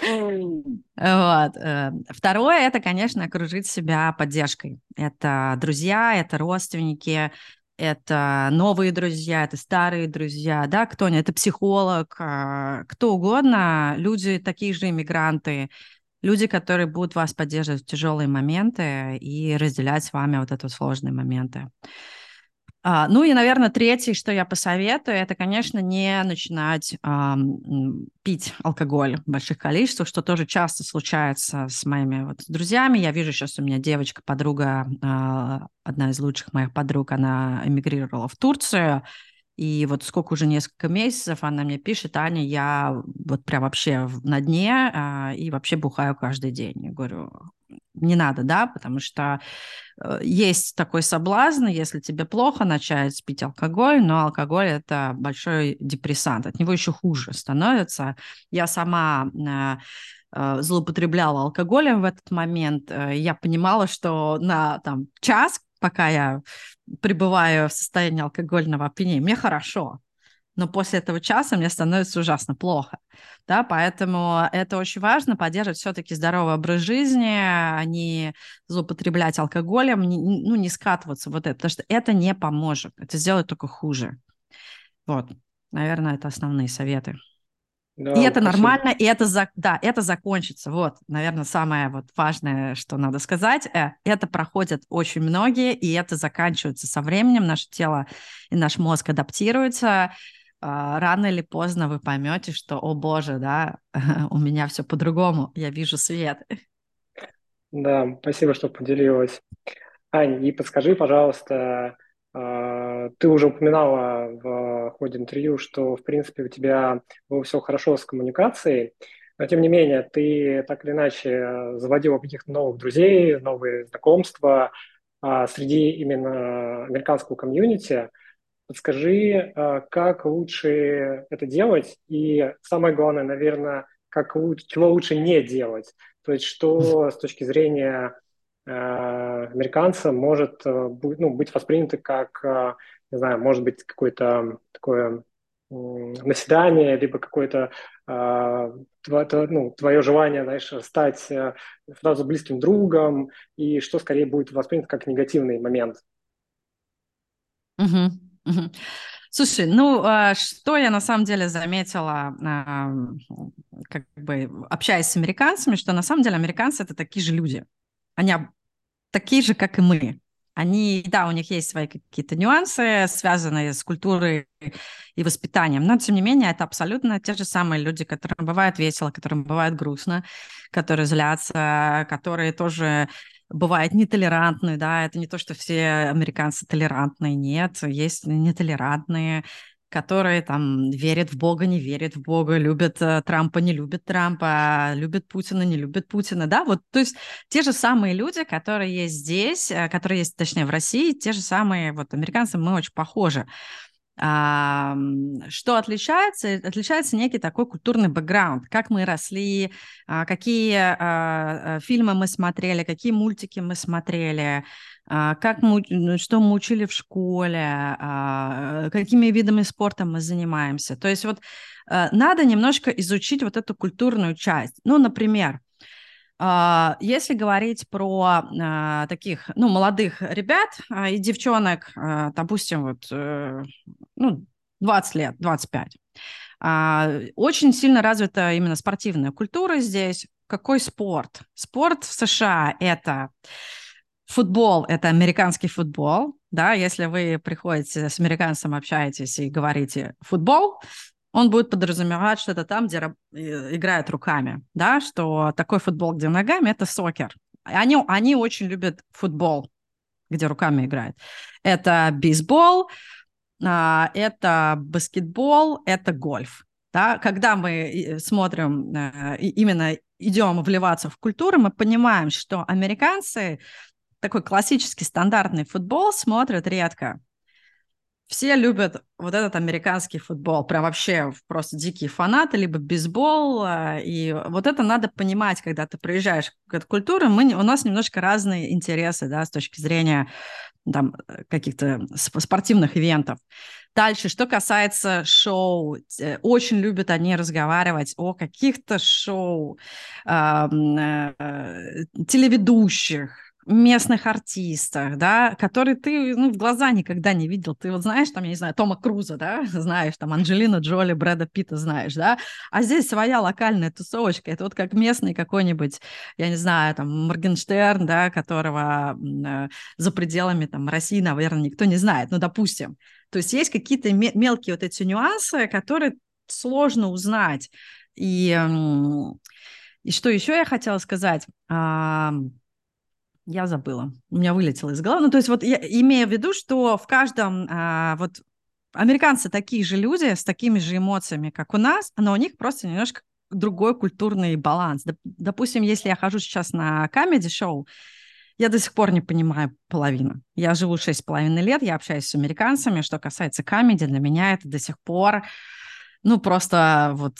Speaker 2: Вот. Э, второе, это, конечно, окружить себя поддержкой. Это друзья, это родственники, это новые друзья, это старые друзья, да, кто это психолог, а, кто угодно, люди такие же иммигранты, люди, которые будут вас поддерживать в тяжелые моменты и разделять с вами вот эти сложные моменты. А, ну и, наверное, третье, что я посоветую, это, конечно, не начинать а, пить алкоголь в больших количествах, что тоже часто случается с моими вот друзьями. Я вижу сейчас у меня девочка, подруга, а, одна из лучших моих подруг, она эмигрировала в Турцию, и вот сколько уже несколько месяцев она мне пишет, Аня, я вот прям вообще на дне а, и вообще бухаю каждый день. Я говорю, не надо, да, потому что э, есть такой соблазн, если тебе плохо, начать пить алкоголь, но алкоголь – это большой депрессант, от него еще хуже становится. Я сама э, э, злоупотребляла алкоголем в этот момент, я понимала, что на там, час, пока я пребываю в состоянии алкогольного опьянения, мне хорошо, но после этого часа мне становится ужасно плохо. Да, поэтому это очень важно, поддерживать все-таки здоровый образ жизни, а не злоупотреблять алкоголем, не, ну, не скатываться вот это, потому что это не поможет, это сделает только хуже. Вот, наверное, это основные советы. Да, и это спасибо. нормально, и это, за, да, это закончится. Вот, наверное, самое вот важное, что надо сказать. Э, это проходят очень многие, и это заканчивается со временем. Наше тело и наш мозг адаптируются. А, рано или поздно вы поймете, что, о боже, да, у меня все по-другому, я вижу свет.
Speaker 1: Да, спасибо, что поделилась. Ань, и подскажи, пожалуйста, а, ты уже упоминала в ходе интервью, что, в принципе, у тебя было все хорошо с коммуникацией, но, тем не менее, ты так или иначе заводила каких-то новых друзей, новые знакомства а, среди именно американского комьюнити. Подскажи, а, как лучше это делать, и самое главное, наверное, как лучше, чего лучше не делать. То есть, что с точки зрения Э, американца может э, ну, быть воспринято как, не знаю, может быть, какое-то такое наседание, либо какое-то ну, твое желание, знаешь, стать сразу близким другом, и что скорее будет воспринято как негативный момент.
Speaker 2: Угу, Слушай, ну а, что я на самом деле заметила, как бы общаясь с американцами, что на самом деле американцы это такие же люди. Они такие же, как и мы. Они, да, у них есть свои какие-то нюансы, связанные с культурой и воспитанием, но, тем не менее, это абсолютно те же самые люди, которым бывает весело, которым бывает грустно, которые злятся, которые тоже бывают нетолерантны, да, это не то, что все американцы толерантные, нет, есть нетолерантные, которые там верят в Бога, не верят в Бога, любят э, Трампа, не любят Трампа, любят Путина, не любят Путина, да, вот, то есть те же самые люди, которые есть здесь, э, которые есть, точнее, в России, те же самые, вот, американцы, мы очень похожи. А, что отличается? Отличается некий такой культурный бэкграунд, как мы росли, а, какие а, фильмы мы смотрели, какие мультики мы смотрели, как мы, ну, что мы учили в школе, какими видами спорта мы занимаемся. То есть вот надо немножко изучить вот эту культурную часть. Ну, например, а, если говорить про а, таких, ну, молодых ребят а, и девчонок, допустим, вот, э, ну, 20 лет, 25, очень сильно развита именно спортивная культура здесь. Какой спорт? Спорт в США – это футбол, это американский футбол, да, если вы приходите с американцем, общаетесь и говорите футбол, он будет подразумевать, что это там, где играют руками, да, что такой футбол, где ногами, это сокер. Они, они очень любят футбол, где руками играют. Это бейсбол, а, это баскетбол, это гольф. Да? Когда мы смотрим, э, именно идем вливаться в культуру, мы понимаем, что американцы такой классический стандартный футбол смотрят редко. Все любят вот этот американский футбол, прям вообще просто дикие фанаты, либо бейсбол, а, и вот это надо понимать, когда ты приезжаешь к этой культуре, мы, у нас немножко разные интересы, да, с точки зрения там каких-то спортивных ивентов. Дальше, что касается шоу, очень любят они разговаривать о каких-то шоу, э, э, телеведущих, местных артистах, да, которые ты ну, в глаза никогда не видел. Ты вот знаешь, там, я не знаю, Тома Круза, да, знаешь, там, Анджелина Джоли, Брэда Питта знаешь, да, а здесь своя локальная тусовочка. Это вот как местный какой-нибудь, я не знаю, там, Моргенштерн, да, которого э, за пределами там России, наверное, никто не знает, ну, допустим. То есть есть какие-то мелкие вот эти нюансы, которые сложно узнать. И, и что еще я хотела сказать? Я забыла. У меня вылетело из головы. Ну, то есть вот я имею в виду, что в каждом... А, вот американцы такие же люди с такими же эмоциями, как у нас, но у них просто немножко другой культурный баланс. Допустим, если я хожу сейчас на камеди-шоу, я до сих пор не понимаю половину. Я живу шесть с половиной лет, я общаюсь с американцами. Что касается камеди, для меня это до сих пор, ну, просто вот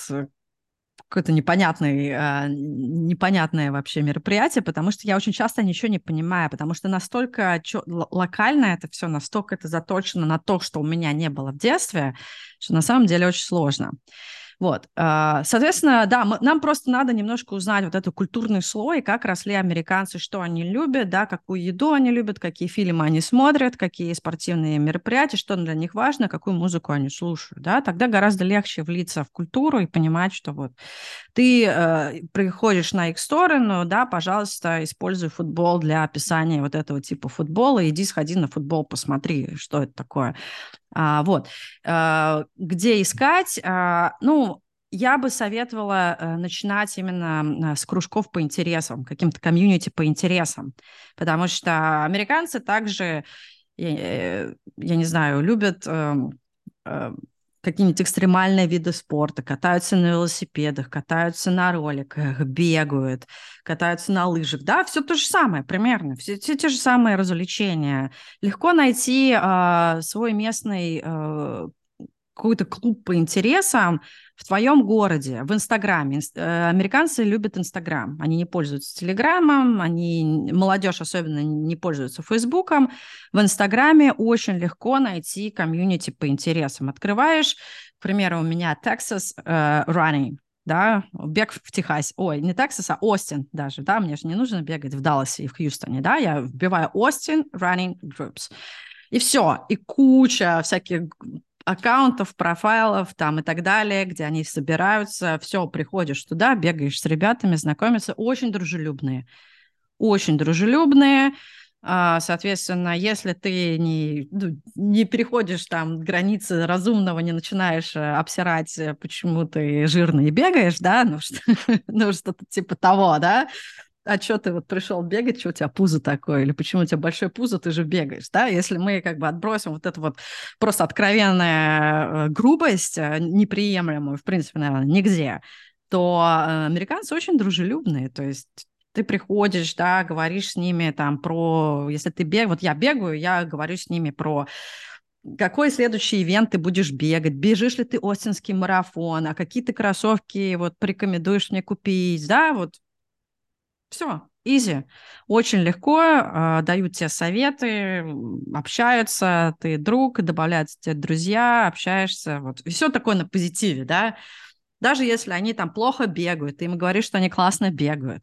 Speaker 2: какое-то непонятное, а, непонятное вообще мероприятие, потому что я очень часто ничего не понимаю, потому что настолько локально это все, настолько это заточено на то, что у меня не было в детстве, что на самом деле очень сложно. Вот, а, соответственно, да, мы, нам просто надо немножко узнать вот этот культурный слой, как росли американцы, что они любят, да, какую еду они любят, какие фильмы они смотрят, какие спортивные мероприятия, что для них важно, какую музыку они слушают, да, тогда гораздо легче влиться в культуру и понимать, что вот ты э, приходишь на их сторону, да, пожалуйста, используй футбол для описания вот этого типа футбола, иди сходи на футбол, посмотри, что это такое. А, вот. А, где искать? А, ну, я бы советовала а, начинать именно с кружков по интересам, каким-то комьюнити по интересам, потому что американцы также, я, э, я не знаю, любят эм, э, какие-нибудь экстремальные виды спорта, катаются на велосипедах, катаются на роликах, бегают, катаются на лыжах. Да, все то же самое примерно, все, все те же самые развлечения. Легко найти э, свой местный э, какой-то клуб по интересам в твоем городе, в Инстаграме. Э, американцы любят Инстаграм. Они не пользуются Телеграмом, они, молодежь особенно не пользуется Фейсбуком. В Инстаграме очень легко найти комьюнити по интересам. Открываешь, к примеру, у меня Texas uh, Running, да, бег в Техасе, ой, не Texas, а Остин даже, да, мне же не нужно бегать в Далласе и в Хьюстоне, да, я вбиваю Остин Running Groups. И все, и куча всяких аккаунтов, профайлов там и так далее, где они собираются, все, приходишь туда, бегаешь с ребятами, знакомишься, очень дружелюбные, очень дружелюбные, а, Соответственно, если ты не, ну, не переходишь там границы разумного, не начинаешь э, обсирать, э, почему ты жирный и бегаешь, да, ну, ну что-то типа того, да, а что ты вот пришел бегать, что у тебя пузо такое, или почему у тебя большое пузо, ты же бегаешь, да? Если мы как бы отбросим вот эту вот просто откровенная э, грубость, э, неприемлемую, в принципе, наверное, нигде, то э, американцы очень дружелюбные, то есть ты приходишь, да, говоришь с ними там про, если ты бегаешь, вот я бегаю, я говорю с ними про какой следующий ивент ты будешь бегать, бежишь ли ты Остинский марафон, а какие ты кроссовки вот порекомендуешь мне купить, да, вот все, изи. Очень легко э, дают тебе советы, общаются, ты друг, добавляются тебе друзья, общаешься. Вот. И все такое на позитиве, да. Даже если они там плохо бегают, ты им говоришь, что они классно бегают.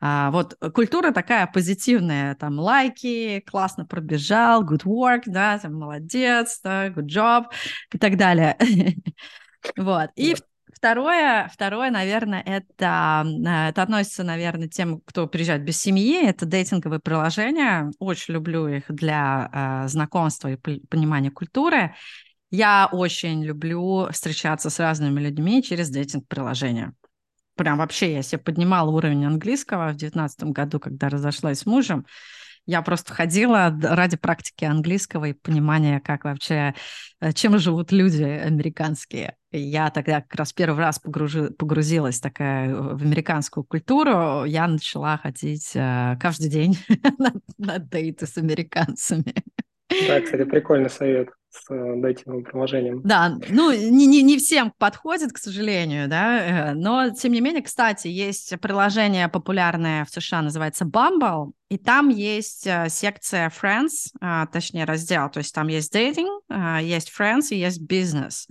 Speaker 2: А, вот культура такая позитивная, там лайки, классно пробежал, good work, да, там молодец, да, good job и так далее. Вот. И Второе, второе, наверное, это, э, это относится, наверное, тем, кто приезжает без семьи. Это дейтинговые приложения. Очень люблю их для э, знакомства и понимания культуры. Я очень люблю встречаться с разными людьми через дейтинг-приложения. Прям вообще я себе поднимала уровень английского в 2019 году, когда разошлась с мужем. Я просто ходила ради практики английского и понимания, как вообще, э, чем живут люди американские. Я тогда как раз первый раз погружи, погрузилась такая э, в американскую культуру. Я начала ходить э, каждый день на, на дейты с американцами.
Speaker 1: Да, кстати, прикольный совет. с э, дейтинговым приложением.
Speaker 2: Да, ну не, не, не всем подходит, к сожалению, да, э, но тем не менее, кстати, есть приложение популярное в США, называется Bumble, и там есть секция Friends, а, точнее раздел, то есть там есть дейтинг, а, есть Friends и есть бизнес.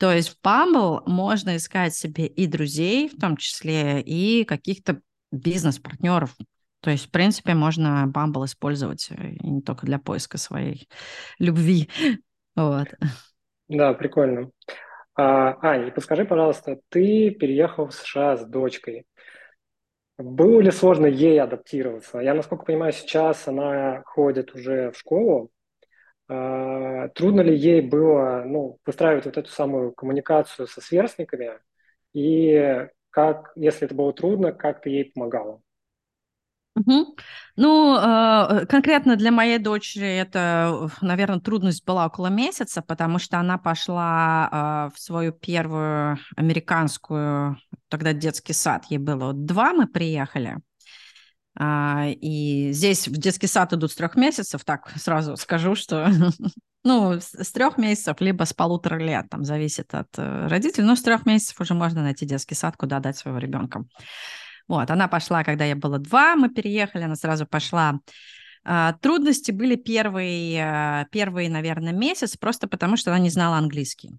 Speaker 2: То есть в Bumble можно искать себе и друзей, в том числе, и каких-то бизнес-партнеров. То есть, в принципе, можно Bumble использовать э, и не только для поиска своей любви. Вот.
Speaker 1: Да, прикольно. А, Ань, и подскажи, пожалуйста, ты переехал в США с дочкой. Было ли сложно ей адаптироваться? Я, насколько понимаю, сейчас она ходит уже в школу. А, трудно ли ей было ну, выстраивать вот эту самую коммуникацию со сверстниками? И как, если это было трудно, как ты ей помогала?
Speaker 2: Угу. Ну, э, конкретно для моей дочери это, наверное, трудность была около месяца, потому что она пошла э, в свою первую американскую, тогда детский сад, ей было два, мы приехали. А, и здесь в детский сад идут с трех месяцев, так сразу скажу, что ну, с трех месяцев, либо с полутора лет, там зависит от э, родителей, но с трех месяцев уже можно найти детский сад, куда дать своего ребенка. Вот, она пошла, когда я было два, мы переехали, она сразу пошла. А, трудности были первый, а, первый, наверное, месяц, просто потому что она не знала английский.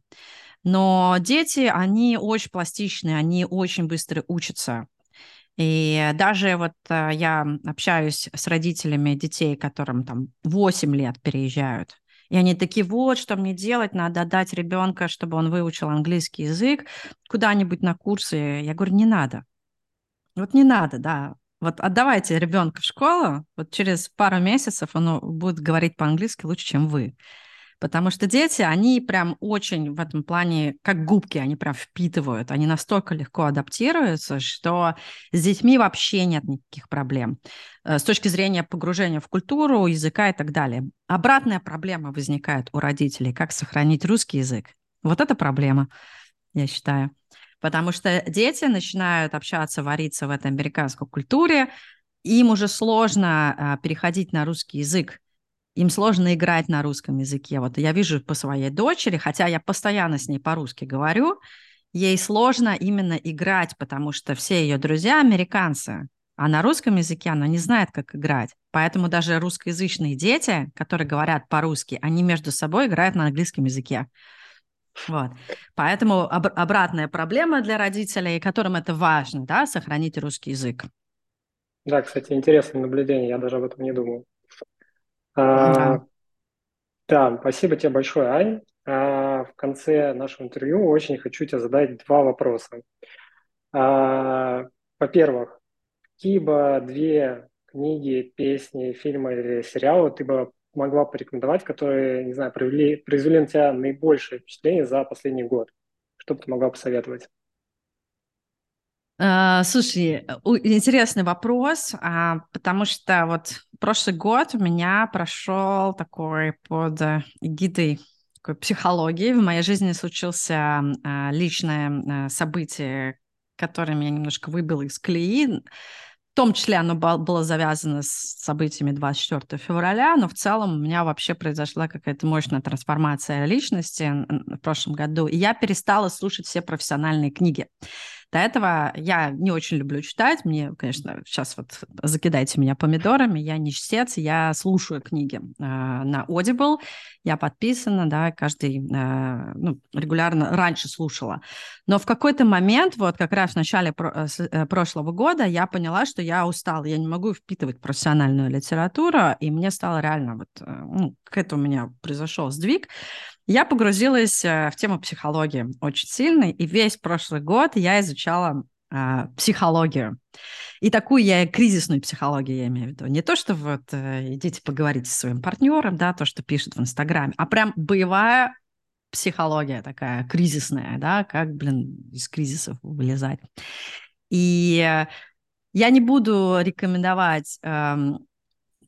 Speaker 2: Но дети, они очень пластичные, они очень быстро учатся. И даже вот а, я общаюсь с родителями детей, которым там 8 лет переезжают, и они такие, вот, что мне делать, надо отдать ребенка, чтобы он выучил английский язык куда-нибудь на курсы. Я говорю, не надо. Вот не надо, да. Вот отдавайте ребенка в школу, вот через пару месяцев он будет говорить по-английски лучше, чем вы. Потому что дети, они прям очень в этом плане, как губки, они прям впитывают, они настолько легко адаптируются, что с детьми вообще нет никаких проблем э, с точки зрения погружения в культуру, языка и так далее. Обратная проблема возникает у родителей, как сохранить русский язык. Вот это проблема, я считаю потому что дети начинают общаться, вариться в этой американской культуре, им уже сложно а, переходить на русский язык, им сложно играть на русском языке. Вот я вижу по своей дочери, хотя я постоянно с ней по-русски говорю, ей сложно именно играть, потому что все ее друзья американцы, а на русском языке она не знает, как играть. Поэтому даже русскоязычные дети, которые говорят по-русски, они между собой играют на английском языке. Вот. Поэтому об- обратная проблема для родителей, которым это важно, да, сохранить русский язык.
Speaker 1: Да, кстати, интересное наблюдение, я даже об этом не думал. Да. да, спасибо тебе большое, Ань. А, в конце нашего интервью очень хочу тебе задать два вопроса. А, во-первых, какие бы две книги, песни, фильмы или сериалы ты бы могла порекомендовать, которые, не знаю, провели, произвели на тебя наибольшее впечатление за последний год? Что бы ты могла посоветовать?
Speaker 2: Uh, слушай, интересный вопрос, uh, потому что вот прошлый год у меня прошел такой под эгидой такой психологии. В моей жизни случился uh, личное событие, которое меня немножко выбило из колеи. В том числе оно было завязано с событиями 24 февраля, но в целом у меня вообще произошла какая-то мощная трансформация личности в прошлом году, и я перестала слушать все профессиональные книги. До этого я не очень люблю читать. Мне, конечно, сейчас вот закидайте меня помидорами. Я не чтец, я слушаю книги э, на Audible. Я подписана, да, каждый, э, ну, регулярно раньше слушала. Но в какой-то момент, вот как раз в начале про- э, э, прошлого года, я поняла, что я устала. Я не могу впитывать профессиональную литературу, и мне стало реально вот, э, ну, к этому у меня произошел сдвиг. Я погрузилась э, в тему психологии очень сильно, и весь прошлый год я изучала э, психологию. И такую я кризисную психологию, я имею в виду. Не то, что вот э, идите поговорите со своим партнером, да, то, что пишут в Инстаграме, а прям боевая психология такая кризисная, да, как, блин, из кризисов вылезать. И э, я не буду рекомендовать э,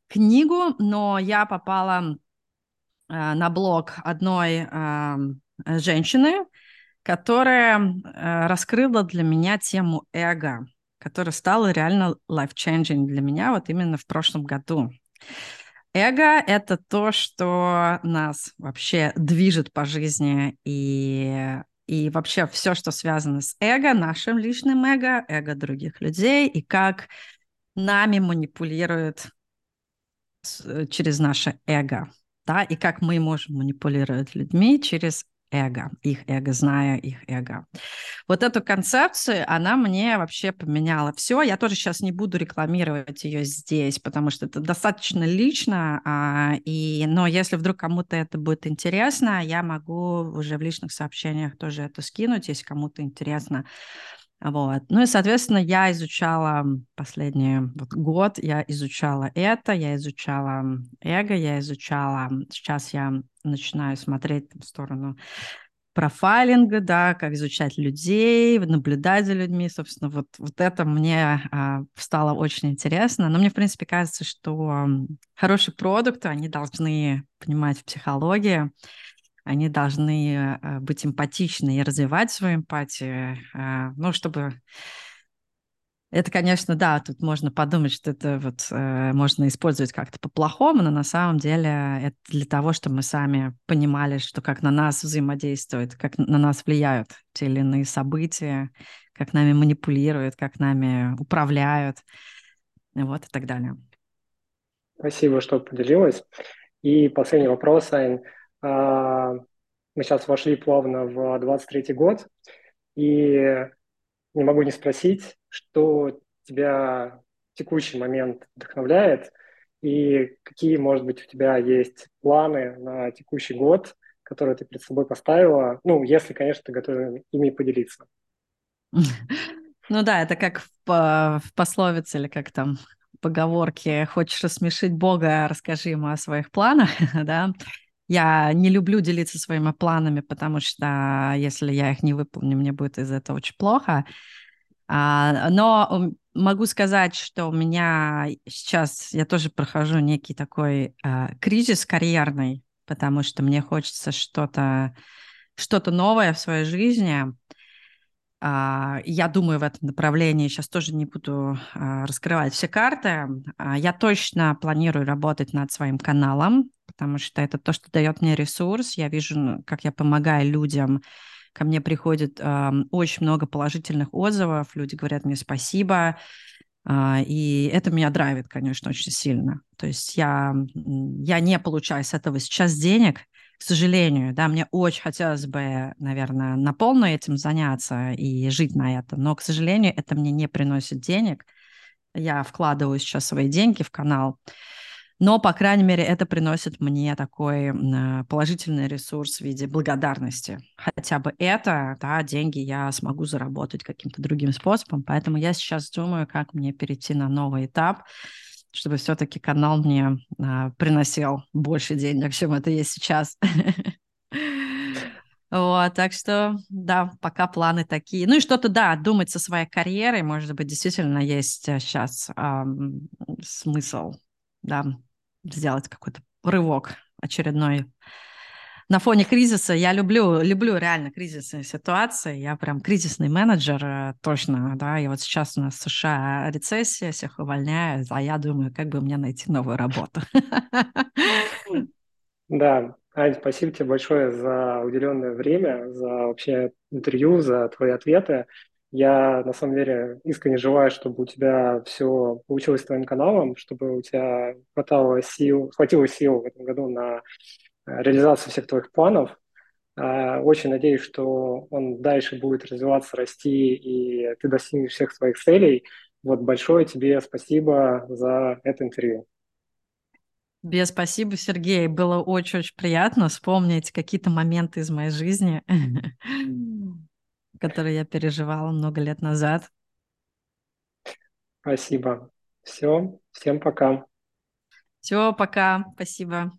Speaker 2: книгу, но я попала на блог одной женщины, которая э, раскрыла для меня тему эго, которая стала реально life-changing для меня вот именно в прошлом году. Эго — это то, что нас вообще движет по жизни, и, и вообще все, что связано с эго, нашим личным эго, эго других людей, и как нами манипулируют через наше эго, да, и как мы можем манипулировать людьми через эго, их эго, зная их эго. Вот эту концепцию, она мне вообще поменяла все. Я тоже сейчас не буду рекламировать ее здесь, потому что это достаточно лично, а, и, но если вдруг кому-то это будет интересно, я могу уже в личных сообщениях тоже это скинуть, если кому-то интересно. Вот. Ну и, соответственно, я изучала последний вот год, я изучала это, я изучала эго, я изучала, сейчас я начинаю смотреть в сторону профайлинга, да, как изучать людей, наблюдать за людьми, собственно, вот, вот это мне а, стало очень интересно. Но мне, в принципе, кажется, что хорошие продукты, они должны понимать в психологии, они должны э, быть эмпатичны и развивать свою эмпатию, э, ну, чтобы... Это, конечно, да, тут можно подумать, что это вот э, можно использовать как-то по-плохому, но на самом деле это для того, чтобы мы сами понимали, что как на нас взаимодействуют, как на нас влияют те или иные события, как нами манипулируют, как нами управляют, вот и так далее.
Speaker 1: Спасибо, что поделилась. И последний вопрос, Ань. А, мы сейчас вошли плавно в 23 год, и не могу не спросить, что тебя в текущий момент вдохновляет, и какие, может быть, у тебя есть планы на текущий год, которые ты перед собой поставила, ну, если, конечно, ты готова ими поделиться.
Speaker 2: Ну да, это как в, в пословице или как там поговорке «Хочешь рассмешить Бога, расскажи ему о своих планах», да? Я не люблю делиться своими планами, потому что если я их не выполню, мне будет из этого очень плохо. А, но могу сказать, что у меня сейчас, я тоже прохожу некий такой а, кризис карьерный, потому что мне хочется что-то что-то новое в своей жизни. А, я думаю в этом направлении, сейчас тоже не буду а, раскрывать все карты. А, я точно планирую работать над своим каналом, потому что это то, что дает мне ресурс. Я вижу, как я помогаю людям. Ко мне приходит очень много положительных отзывов, люди говорят мне спасибо, и это меня драйвит, конечно, очень сильно. То есть я, я не получаю с этого сейчас денег, к сожалению, да, мне очень хотелось бы, наверное, на полную этим заняться и жить на этом, но, к сожалению, это мне не приносит денег. Я вкладываю сейчас свои деньги в канал, но, по крайней мере, это приносит мне такой положительный ресурс в виде благодарности. Хотя бы это, да, деньги я смогу заработать каким-то другим способом, поэтому я сейчас думаю, как мне перейти на новый этап, чтобы все-таки канал мне а, приносил больше денег, чем это есть сейчас. Вот, так что, да, пока планы такие. Ну и что-то, да, думать со своей карьерой, может быть, действительно есть сейчас эм, смысл, да, сделать какой-то рывок очередной на фоне кризиса я люблю, люблю реально кризисные ситуации. Я прям кризисный менеджер, э, точно, да. И вот сейчас у нас в США рецессия, всех увольняют, а я думаю, как бы мне найти новую работу.
Speaker 1: Да, Ань, спасибо тебе большое за уделенное время, за вообще интервью, за твои ответы. Я на самом деле искренне желаю, чтобы у тебя все получилось с твоим каналом, чтобы у тебя хватало сил, хватило сил в этом году на реализацию всех твоих планов. А, очень надеюсь, что он дальше будет развиваться, расти, и ты достигнешь всех своих целей. Вот большое тебе спасибо за это интервью.
Speaker 2: Без спасибо, Сергей. Было очень-очень приятно вспомнить какие-то моменты из моей жизни, которые я переживала много лет назад.
Speaker 1: Спасибо. Все, всем пока.
Speaker 2: Все, пока. Спасибо.